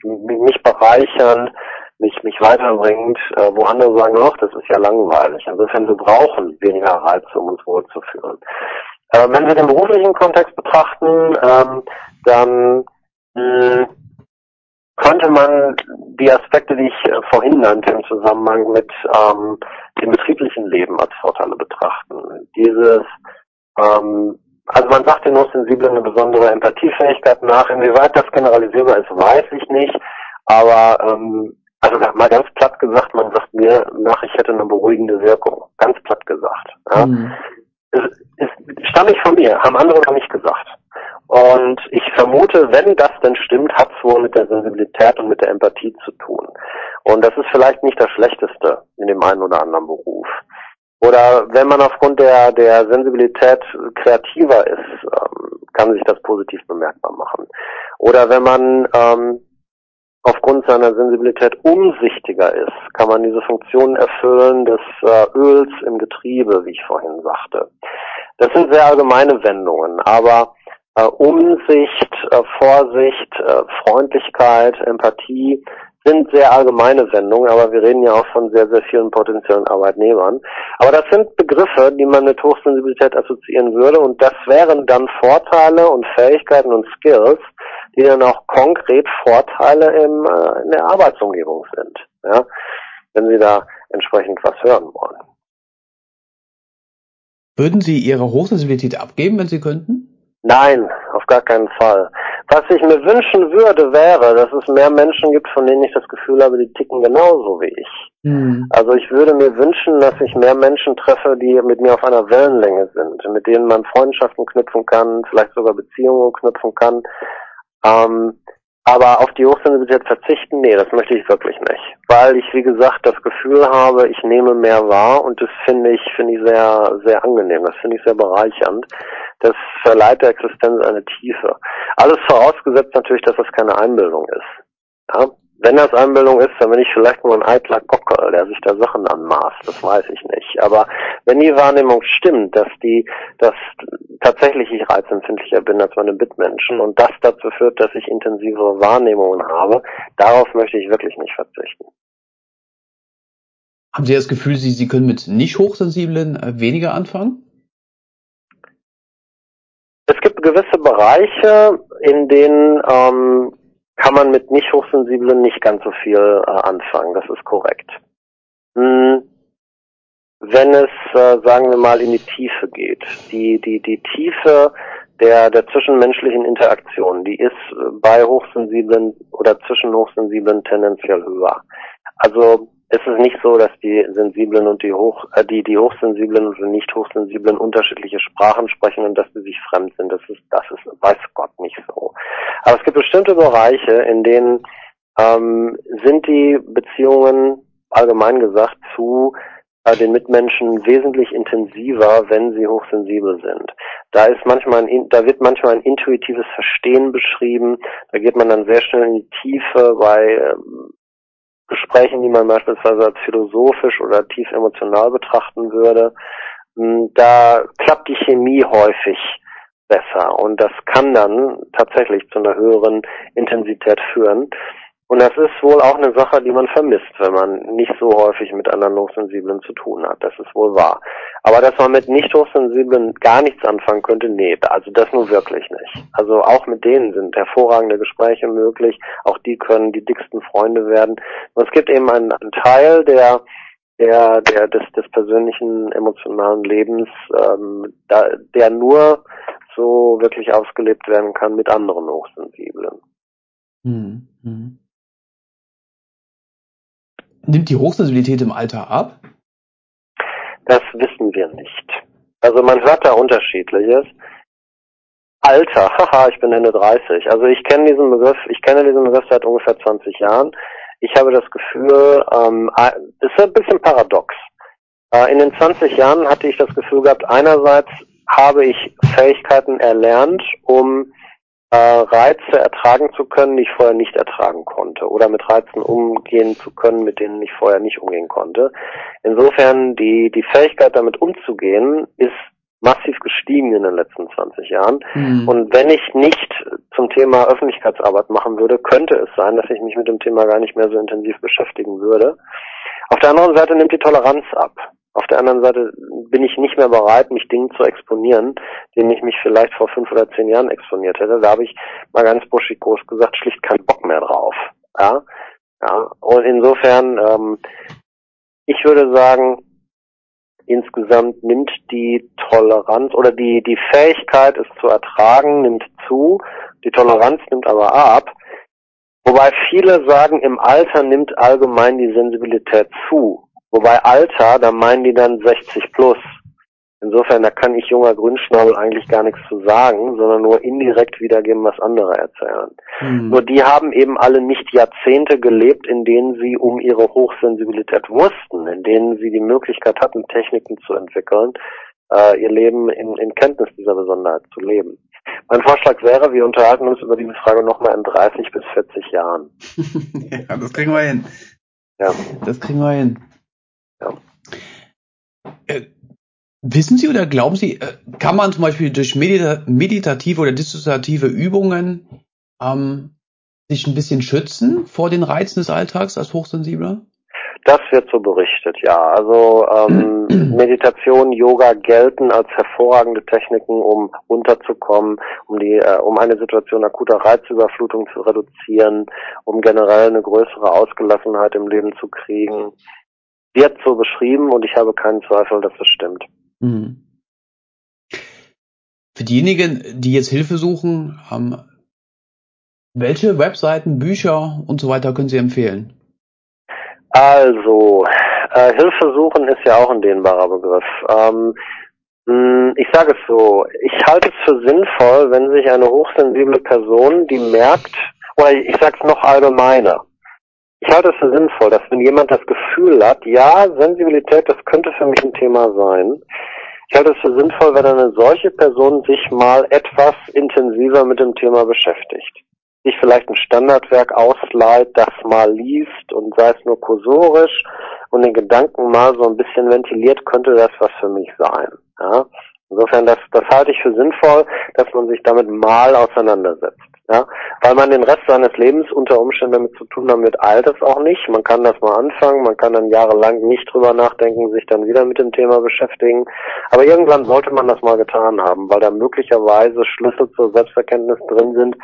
mich bereichern, mich, mich weiterbringt, äh, wo andere sagen, ach, das ist ja langweilig. Insofern, wir brauchen weniger Reize, um uns wohlzufühlen. Äh, wenn wir den beruflichen Kontext betrachten, ähm, dann mh, könnte man die Aspekte, die ich äh, vorhin nannte, im Zusammenhang mit ähm, dem betrieblichen Leben als Vorteile betrachten. Dieses, ähm, also man sagt den Hochsensiblen eine besondere Empathiefähigkeit nach. Inwieweit das generalisierbar ist, weiß ich nicht. Aber ähm, also mal ganz platt gesagt, man sagt mir nach, ich hätte eine beruhigende Wirkung. Ganz platt gesagt. Ja. Mhm es, es stammt nicht von mir, haben andere noch nicht gesagt. Und ich vermute, wenn das denn stimmt, hat es wohl mit der Sensibilität und mit der Empathie zu tun. Und das ist vielleicht nicht das Schlechteste in dem einen oder anderen Beruf. Oder wenn man aufgrund der, der Sensibilität kreativer ist, ähm, kann sich das positiv bemerkbar machen. Oder wenn man ähm, aufgrund seiner Sensibilität umsichtiger ist, kann man diese Funktion erfüllen des äh, Öls im Getriebe, wie ich vorhin sagte. Das sind sehr allgemeine Wendungen, aber Umsicht, äh, Vorsicht, äh, Freundlichkeit, Empathie sind sehr allgemeine Wendungen, aber wir reden ja auch von sehr, sehr vielen potenziellen Arbeitnehmern. Aber das sind Begriffe, die man mit Hochsensibilität assoziieren würde und das wären dann Vorteile und Fähigkeiten und Skills, die dann auch konkret Vorteile im, äh, in der Arbeitsumgebung sind, ja, wenn Sie da entsprechend was hören wollen. Würden Sie Ihre Hochsensibilität abgeben, wenn Sie könnten? Nein, auf gar keinen Fall. Was ich mir wünschen würde, wäre, dass es mehr Menschen gibt, von denen ich das Gefühl habe, die ticken genauso wie ich. Mhm. Also ich würde mir wünschen, dass ich mehr Menschen treffe, die mit mir auf einer Wellenlänge sind, mit denen man Freundschaften knüpfen kann, vielleicht sogar Beziehungen knüpfen kann, ähm, aber auf die Hochsensibilität verzichten, nee, das möchte ich wirklich nicht. Weil ich, wie gesagt, das Gefühl habe, ich nehme mehr wahr und das finde ich, finde ich sehr, sehr angenehm. Das finde ich sehr bereichernd. Das verleiht der Existenz eine Tiefe. Alles vorausgesetzt natürlich, dass das keine Einbildung ist. Ja? Wenn das Einbildung ist, dann bin ich vielleicht nur ein eitler Gockel, der sich da Sachen anmaßt. Das weiß ich nicht. Aber wenn die Wahrnehmung stimmt, dass die, dass tatsächlich ich reizempfindlicher bin als meine Mitmenschen und das dazu führt, dass ich intensivere Wahrnehmungen habe, darauf möchte ich wirklich nicht verzichten. Haben Sie das Gefühl, Sie, Sie können mit nicht hochsensiblen äh, weniger anfangen? Es gibt gewisse Bereiche, in denen ähm, kann man mit nicht hochsensiblen nicht ganz so viel äh, anfangen. Das ist korrekt. Hm, wenn es, äh, sagen wir mal, in die Tiefe geht, die, die, die Tiefe der, der zwischenmenschlichen Interaktion, die ist äh, bei Hochsensiblen oder zwischen Hochsensiblen tendenziell höher. Also es ist nicht so, dass die Sensiblen und die Hoch, äh, die, die Hochsensiblen und die nicht Hochsensiblen unterschiedliche Sprachen sprechen und dass sie sich fremd sind. Das ist, das ist, weiß Gott nicht so. Aber es gibt bestimmte Bereiche, in denen ähm, sind die Beziehungen allgemein gesagt zu äh, den Mitmenschen wesentlich intensiver, wenn sie hochsensibel sind. Da ist manchmal ein, da wird manchmal ein intuitives Verstehen beschrieben. Da geht man dann sehr schnell in die Tiefe bei ähm, Gesprächen, die man beispielsweise als philosophisch oder tief emotional betrachten würde, hm, da klappt die Chemie häufig besser und das kann dann tatsächlich zu einer höheren Intensität führen. Und das ist wohl auch eine Sache, die man vermisst, wenn man nicht so häufig mit anderen Hochsensiblen zu tun hat. Das ist wohl wahr. Aber dass man mit nicht Hochsensiblen gar nichts anfangen könnte, nee, also das nur wirklich nicht. Also auch mit denen sind hervorragende Gespräche möglich. Auch die können die dicksten Freunde werden. Und es gibt eben einen, einen Teil der der, der des, des persönlichen emotionalen Lebens, ähm, da, der nur so wirklich ausgelebt werden kann mit anderen Hochsensiblen. Hm, hm. Nimmt die Hochsensibilität im Alter ab? Das wissen wir nicht. Also man hört da unterschiedliches. Alter, haha, ich bin Ende 30. Also ich kenne diesen Begriff, ich kenne diesen Begriff seit ungefähr 20 Jahren. Ich habe das Gefühl, ähm, ist ein bisschen paradox. Äh, in den 20 Jahren hatte ich das Gefühl gehabt, einerseits habe ich Fähigkeiten erlernt, um Reize ertragen zu können, die ich vorher nicht ertragen konnte oder mit Reizen umgehen zu können, mit denen ich vorher nicht umgehen konnte. Insofern die, die Fähigkeit damit umzugehen ist massiv gestiegen in den letzten 20 Jahren. Mhm. Und wenn ich nicht zum Thema Öffentlichkeitsarbeit machen würde, könnte es sein, dass ich mich mit dem Thema gar nicht mehr so intensiv beschäftigen würde. Auf der anderen Seite nimmt die Toleranz ab. Auf der anderen Seite bin ich nicht mehr bereit, mich Dingen zu exponieren, denen ich mich vielleicht vor fünf oder zehn Jahren exponiert hätte. Da habe ich mal ganz buschig groß gesagt, schlicht keinen Bock mehr drauf. Ja, ja. Und insofern, ähm, ich würde sagen, insgesamt nimmt die Toleranz oder die die Fähigkeit, es zu ertragen, nimmt zu. Die Toleranz nimmt aber ab. Wobei viele sagen, im Alter nimmt allgemein die Sensibilität zu. Wobei Alter, da meinen die dann 60 plus. Insofern, da kann ich junger Grünschnabel eigentlich gar nichts zu sagen, sondern nur indirekt wiedergeben, was andere erzählen. Mhm. Nur die haben eben alle nicht Jahrzehnte gelebt, in denen sie um ihre Hochsensibilität wussten, in denen sie die Möglichkeit hatten, Techniken zu entwickeln, äh, ihr Leben in, in Kenntnis dieser Besonderheit zu leben. Mein Vorschlag wäre, wir unterhalten uns über diese Frage nochmal in 30 bis 40 Jahren. ja, das kriegen wir hin. Ja. Das kriegen wir hin. Ja. Äh, wissen Sie oder glauben Sie, äh, kann man zum Beispiel durch medita meditative oder dissoziative Übungen ähm, sich ein bisschen schützen vor den Reizen des Alltags als Hochsensibler? Das wird so berichtet, ja. Also ähm, Meditation, Yoga gelten als hervorragende Techniken, um runterzukommen, um die, äh, um eine Situation akuter Reizüberflutung zu reduzieren, um generell eine größere Ausgelassenheit im Leben zu kriegen wird so beschrieben und ich habe keinen Zweifel, dass das stimmt. Mhm. Für diejenigen, die jetzt Hilfe suchen, ähm, welche Webseiten, Bücher und so weiter können Sie empfehlen? Also, äh, Hilfe suchen ist ja auch ein dehnbarer Begriff. Ähm, hm, ich sage es so, ich halte es für sinnvoll, wenn sich eine hochsensible Person, die merkt, oder ich sage es noch allgemeiner, ich halte es für sinnvoll, dass wenn jemand das Gefühl hat, ja, Sensibilität, das könnte für mich ein Thema sein, ich halte es für sinnvoll, wenn eine solche Person sich mal etwas intensiver mit dem Thema beschäftigt. Sich vielleicht ein Standardwerk ausleiht, das mal liest und sei es nur kursorisch und den Gedanken mal so ein bisschen ventiliert, könnte das was für mich sein. Ja? Insofern, das, das halte ich für sinnvoll, dass man sich damit mal auseinandersetzt. Ja, weil man den Rest seines Lebens unter Umständen damit zu tun haben wird, eilt es auch nicht. Man kann das mal anfangen, man kann dann jahrelang nicht drüber nachdenken, sich dann wieder mit dem Thema beschäftigen. Aber irgendwann sollte man das mal getan haben, weil da möglicherweise Schlüssel zur Selbsterkenntnis drin sind,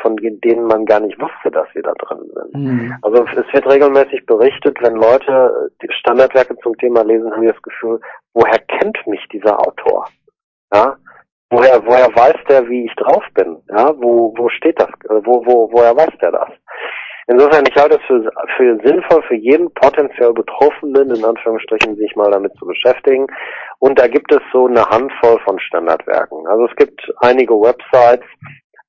von denen man gar nicht wusste, dass sie da drin sind. Mhm. Also es wird regelmäßig berichtet, wenn Leute die Standardwerke zum Thema lesen, haben die das Gefühl, woher kennt mich dieser Autor? Ja, Woher, woher weiß der, wie ich drauf bin? Ja, wo, wo steht das? Äh, wo, wo, woher weiß der das? Insofern, ich halte es für, für sinnvoll, für jeden potenziell Betroffenen, in Anführungsstrichen, sich mal damit zu beschäftigen. Und da gibt es so eine Handvoll von Standardwerken. Also es gibt einige Websites.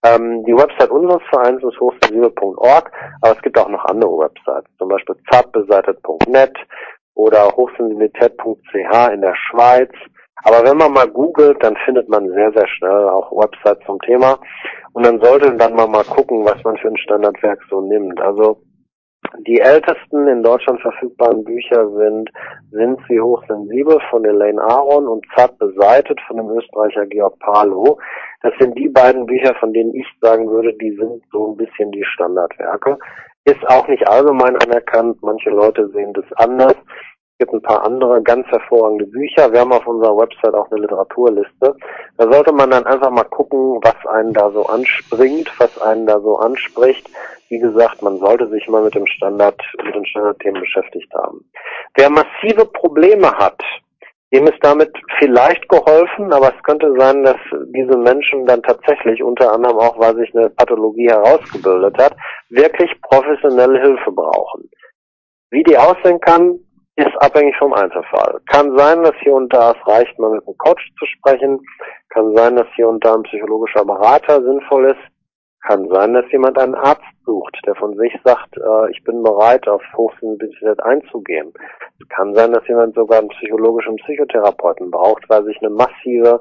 Ähm, die Website unseres Vereins ist hochsensibel.org, aber es gibt auch noch andere Websites, zum Beispiel zartbeseitet.net oder hochsensibilität.ch in der Schweiz aber wenn man mal googelt, dann findet man sehr, sehr schnell auch Websites zum Thema. Und dann sollte dann mal mal gucken, was man für ein Standardwerk so nimmt. Also die ältesten in Deutschland verfügbaren Bücher sind Sind Sie hochsensibel von Elaine Aron und Zart beseitet von dem Österreicher Georg Palo. Das sind die beiden Bücher, von denen ich sagen würde, die sind so ein bisschen die Standardwerke. ist auch nicht allgemein anerkannt. Manche Leute sehen das anders. Es gibt ein paar andere ganz hervorragende Bücher. Wir haben auf unserer Website auch eine Literaturliste. Da sollte man dann einfach mal gucken, was einen da so anspringt, was einen da so anspricht. Wie gesagt, man sollte sich mal mit dem Standard, mit den Standardthemen beschäftigt haben. Wer massive Probleme hat, dem ist damit vielleicht geholfen, aber es könnte sein, dass diese Menschen dann tatsächlich unter anderem auch, weil sich eine Pathologie herausgebildet hat, wirklich professionelle Hilfe brauchen. Wie die aussehen kann, ist abhängig vom Einzelfall. Kann sein, dass hier und da es reicht, mal mit einem Coach zu sprechen. Kann sein, dass hier und da ein psychologischer Berater sinnvoll ist. Kann sein, dass jemand einen Arzt sucht, der von sich sagt, äh, ich bin bereit, auf Hochsensibilität einzugehen. Es kann sein, dass jemand sogar einen psychologischen Psychotherapeuten braucht, weil sich eine massive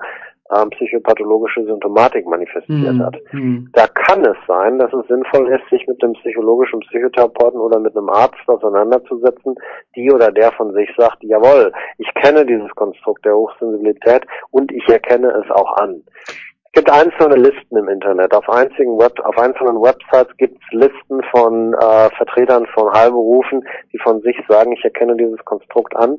ähm, psychopathologische Symptomatik manifestiert mhm. hat. Mhm. Da kann es sein, dass es sinnvoll ist, sich mit einem psychologischen Psychotherapeuten oder mit einem Arzt auseinanderzusetzen, die oder der von sich sagt, jawohl, ich kenne dieses Konstrukt der Hochsensibilität und ich erkenne es auch an. Es gibt einzelne Listen im Internet. Auf, einzigen Web, auf einzelnen Websites gibt es Listen von äh, Vertretern von Heilberufen, die von sich sagen, ich erkenne dieses Konstrukt an.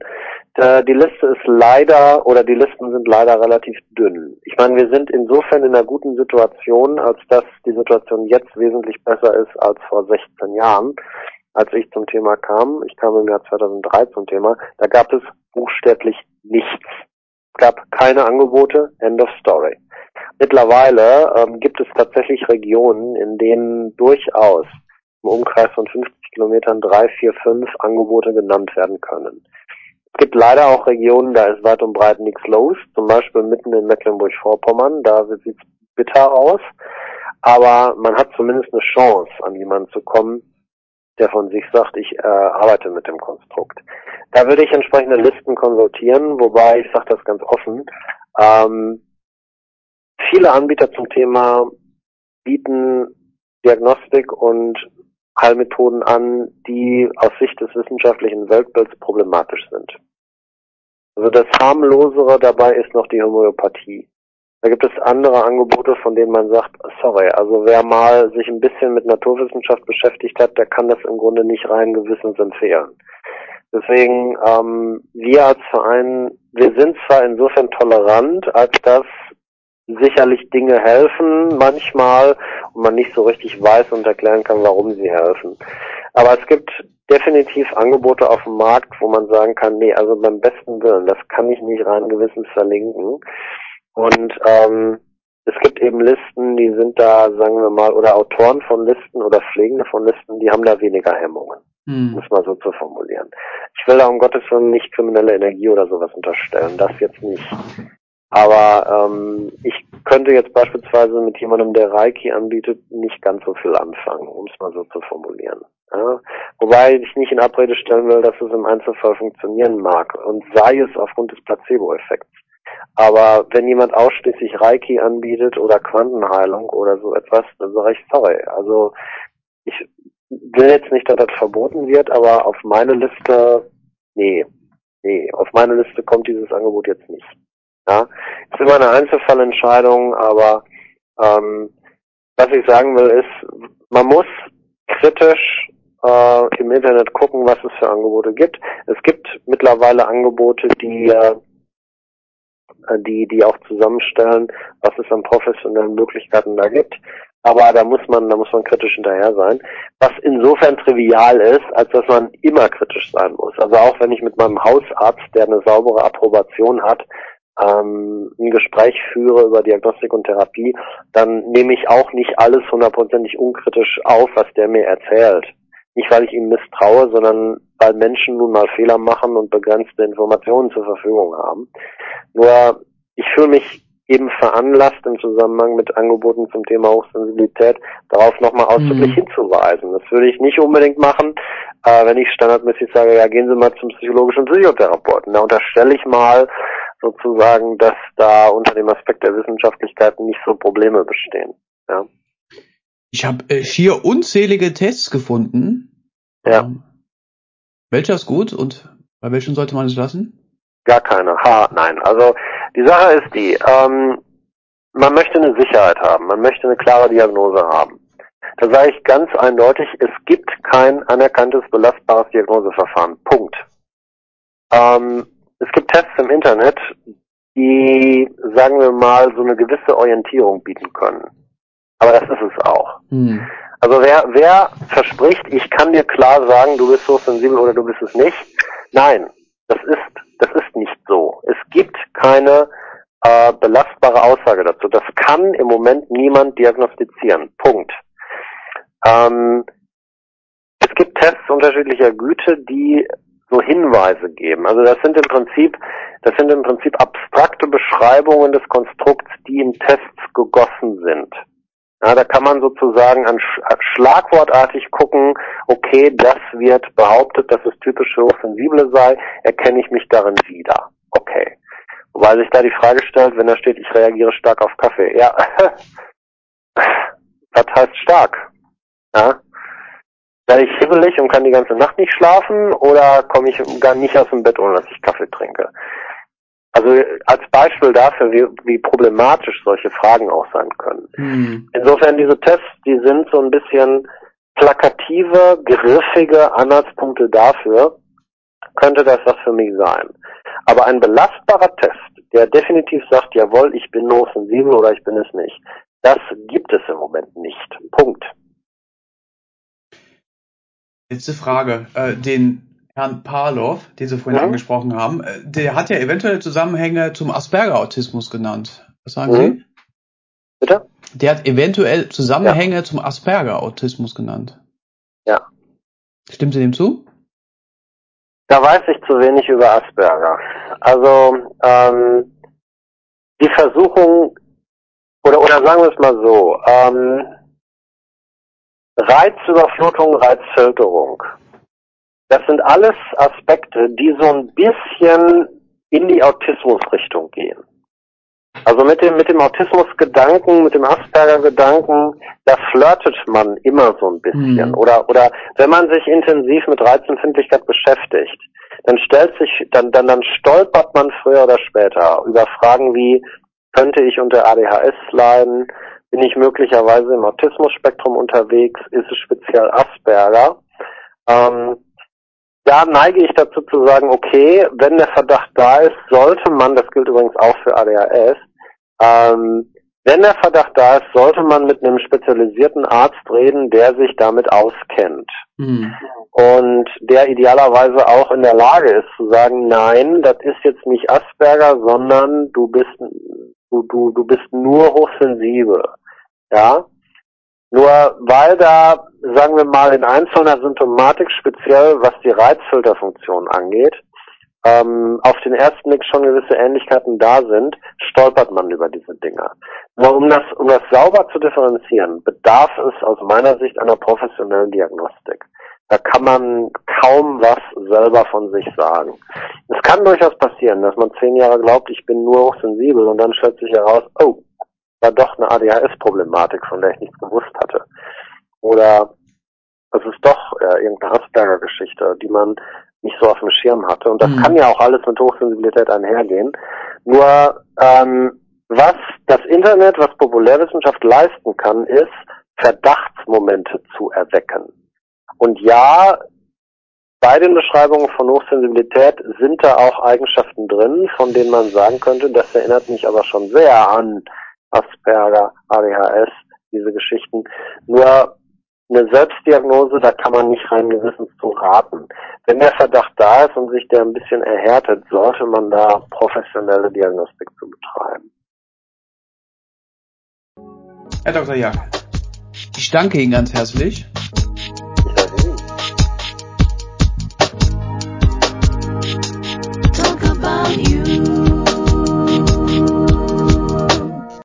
Äh, die Liste ist leider, oder die Listen sind leider relativ dünn. Ich meine, wir sind insofern in einer guten Situation, als dass die Situation jetzt wesentlich besser ist als vor 16 Jahren, als ich zum Thema kam. Ich kam im Jahr 2003 zum Thema. Da gab es buchstäblich nichts. Gab keine Angebote, end of story. Mittlerweile ähm, gibt es tatsächlich Regionen, in denen durchaus im Umkreis von 50 Kilometern drei, vier, fünf Angebote genannt werden können. Es gibt leider auch Regionen, da ist weit und breit nichts los, zum Beispiel mitten in Mecklenburg-Vorpommern, da sieht es bitter aus, aber man hat zumindest eine Chance, an jemanden zu kommen, der von sich sagt, ich äh, arbeite mit dem Konstrukt. Da würde ich entsprechende Listen konsultieren, wobei ich sage das ganz offen. Ähm, viele Anbieter zum Thema bieten Diagnostik und Heilmethoden an, die aus Sicht des wissenschaftlichen Weltbilds problematisch sind. Also das harmlosere dabei ist noch die Homöopathie. Da gibt es andere Angebote, von denen man sagt, sorry, also wer mal sich ein bisschen mit Naturwissenschaft beschäftigt hat, der kann das im Grunde nicht rein gewissens empfehlen. Deswegen, ähm, wir als Verein, wir sind zwar insofern tolerant, als dass sicherlich Dinge helfen manchmal und man nicht so richtig weiß und erklären kann, warum sie helfen. Aber es gibt definitiv Angebote auf dem Markt, wo man sagen kann, nee, also beim besten Willen, das kann ich nicht rein gewissens verlinken. Und ähm, es gibt eben Listen, die sind da, sagen wir mal, oder Autoren von Listen oder Pflegende von Listen, die haben da weniger Hemmungen, hm. muss man so zu formulieren. Ich will da um Gottes Willen nicht kriminelle Energie oder sowas unterstellen, das jetzt nicht. Aber ähm, ich könnte jetzt beispielsweise mit jemandem, der Reiki anbietet, nicht ganz so viel anfangen, um es mal so zu formulieren. Ja? Wobei ich nicht in Abrede stellen will, dass es im Einzelfall funktionieren mag und sei es aufgrund des Placebo-Effekts. Aber wenn jemand ausschließlich Reiki anbietet oder Quantenheilung oder so etwas, dann sage ich sorry. Also ich will jetzt nicht, dass das verboten wird, aber auf meine Liste, nee, nee, auf meine Liste kommt dieses Angebot jetzt nicht. Ja, ist immer eine Einzelfallentscheidung, aber ähm, was ich sagen will ist, man muss kritisch äh, im Internet gucken, was es für Angebote gibt. Es gibt mittlerweile Angebote, die äh, die die auch zusammenstellen, was es an professionellen Möglichkeiten da gibt. Aber da muss man, da muss man kritisch hinterher sein. Was insofern trivial ist, als dass man immer kritisch sein muss. Also auch wenn ich mit meinem Hausarzt, der eine saubere Approbation hat, ähm, ein Gespräch führe über Diagnostik und Therapie, dann nehme ich auch nicht alles hundertprozentig unkritisch auf, was der mir erzählt. Nicht, weil ich ihm misstraue, sondern weil Menschen nun mal Fehler machen und begrenzte Informationen zur Verfügung haben. Nur ich fühle mich eben veranlasst im Zusammenhang mit Angeboten zum Thema Hochsensibilität darauf nochmal ausdrücklich mhm. hinzuweisen. Das würde ich nicht unbedingt machen, äh, wenn ich standardmäßig sage, ja, gehen Sie mal zum psychologischen Psychotherapeuten. Da unterstelle ich mal, sozusagen, dass da unter dem Aspekt der Wissenschaftlichkeit nicht so Probleme bestehen. Ja. Ich habe äh, hier unzählige Tests gefunden. Ja. Ähm, welcher ist gut und bei welchen sollte man es lassen? Gar keine. Ha, nein. Also die Sache ist die, ähm, man möchte eine Sicherheit haben, man möchte eine klare Diagnose haben. Da sage ich ganz eindeutig, es gibt kein anerkanntes belastbares Diagnoseverfahren. Punkt. Ähm, es gibt Tests im Internet, die, sagen wir mal, so eine gewisse Orientierung bieten können. Aber das ist es auch. Hm. Also wer, wer verspricht, ich kann dir klar sagen, du bist so sensibel oder du bist es nicht, nein, das ist, das ist nicht so. Es gibt keine äh, belastbare Aussage dazu. Das kann im Moment niemand diagnostizieren. Punkt. Ähm, es gibt Tests unterschiedlicher Güte, die so Hinweise geben. Also das sind im Prinzip, das sind im Prinzip abstrakte Beschreibungen des Konstrukts, die in Tests gegossen sind. Ja, da kann man sozusagen an, schlagwortartig gucken, okay, das wird behauptet, dass es typisch Hochsensible sei, erkenne ich mich darin wieder. Okay. Wobei sich da die Frage stellt, wenn da steht, ich reagiere stark auf Kaffee. Ja, was heißt stark? Ja? Werde ich hibbelig und kann die ganze Nacht nicht schlafen oder komme ich gar nicht aus dem Bett, ohne dass ich Kaffee trinke? Also als Beispiel dafür, wie, wie problematisch solche Fragen auch sein können. Mhm. Insofern diese Tests, die sind so ein bisschen plakative, griffige Anhaltspunkte dafür, könnte das was für mich sein. Aber ein belastbarer Test, der definitiv sagt, jawohl, ich bin hochsensibel oder ich bin es nicht, das gibt es im Moment nicht. Punkt. Letzte Frage. Äh, den Herrn Parlow, den Sie vorhin ja. angesprochen haben, äh, der hat ja eventuell Zusammenhänge zum Asperger-Autismus genannt. Was sagen mhm. Sie? Bitte? Der hat eventuell Zusammenhänge ja. zum Asperger-Autismus genannt. Ja. Stimmt Sie dem zu? Da weiß ich zu wenig über Asperger. Also ähm, die Versuchung, oder, oder sagen wir es mal so, ähm, Reizüberflutung, Reizfilterung das sind alles Aspekte, die so ein bisschen in die Autismusrichtung gehen. Also mit dem, mit dem Autismusgedanken, mit dem Asperger-Gedanken, da flirtet man immer so ein bisschen. Mhm. Oder, oder wenn man sich intensiv mit Reizempfindlichkeit beschäftigt, dann stellt sich, dann, dann, dann stolpert man früher oder später über Fragen wie, könnte ich unter ADHS leiden? Bin ich möglicherweise im Autismusspektrum unterwegs? Ist es speziell Asperger? Ähm, da neige ich dazu zu sagen, okay, wenn der Verdacht da ist, sollte man, das gilt übrigens auch für ADHS, ähm, wenn der Verdacht da ist, sollte man mit einem spezialisierten Arzt reden, der sich damit auskennt. Mhm. Und der idealerweise auch in der Lage ist zu sagen, nein, das ist jetzt nicht Asperger, sondern du bist, du, du, du bist nur hochsensibel. Ja. Nur weil da, sagen wir mal, in einzelner Symptomatik, speziell was die Reizfilterfunktion angeht, ähm, auf den ersten Blick schon gewisse Ähnlichkeiten da sind, stolpert man über diese Dinge. Nur um das, um das sauber zu differenzieren, bedarf es aus meiner Sicht einer professionellen Diagnostik. Da kann man kaum was selber von sich sagen. Es kann durchaus passieren, dass man zehn Jahre glaubt, ich bin nur hochsensibel und dann stellt sich heraus, oh, war doch eine ADHS-Problematik, von der ich nichts gewusst hatte. Oder es ist doch äh, irgendeine Asperger-Geschichte, die man nicht so auf dem Schirm hatte. Und das mhm. kann ja auch alles mit Hochsensibilität einhergehen. Nur ähm, was das Internet, was Populärwissenschaft leisten kann, ist, Verdachtsmomente zu erwecken. Und ja, bei den Beschreibungen von Hochsensibilität sind da auch Eigenschaften drin, von denen man sagen könnte, das erinnert mich aber schon sehr an Asperger, ADHS, diese Geschichten. Nur eine Selbstdiagnose, da kann man nicht rein gewissens zu raten. Wenn der Verdacht da ist und sich der ein bisschen erhärtet, sollte man da professionelle Diagnostik zu betreiben. Herr Dr. Jack, ich danke Ihnen ganz herzlich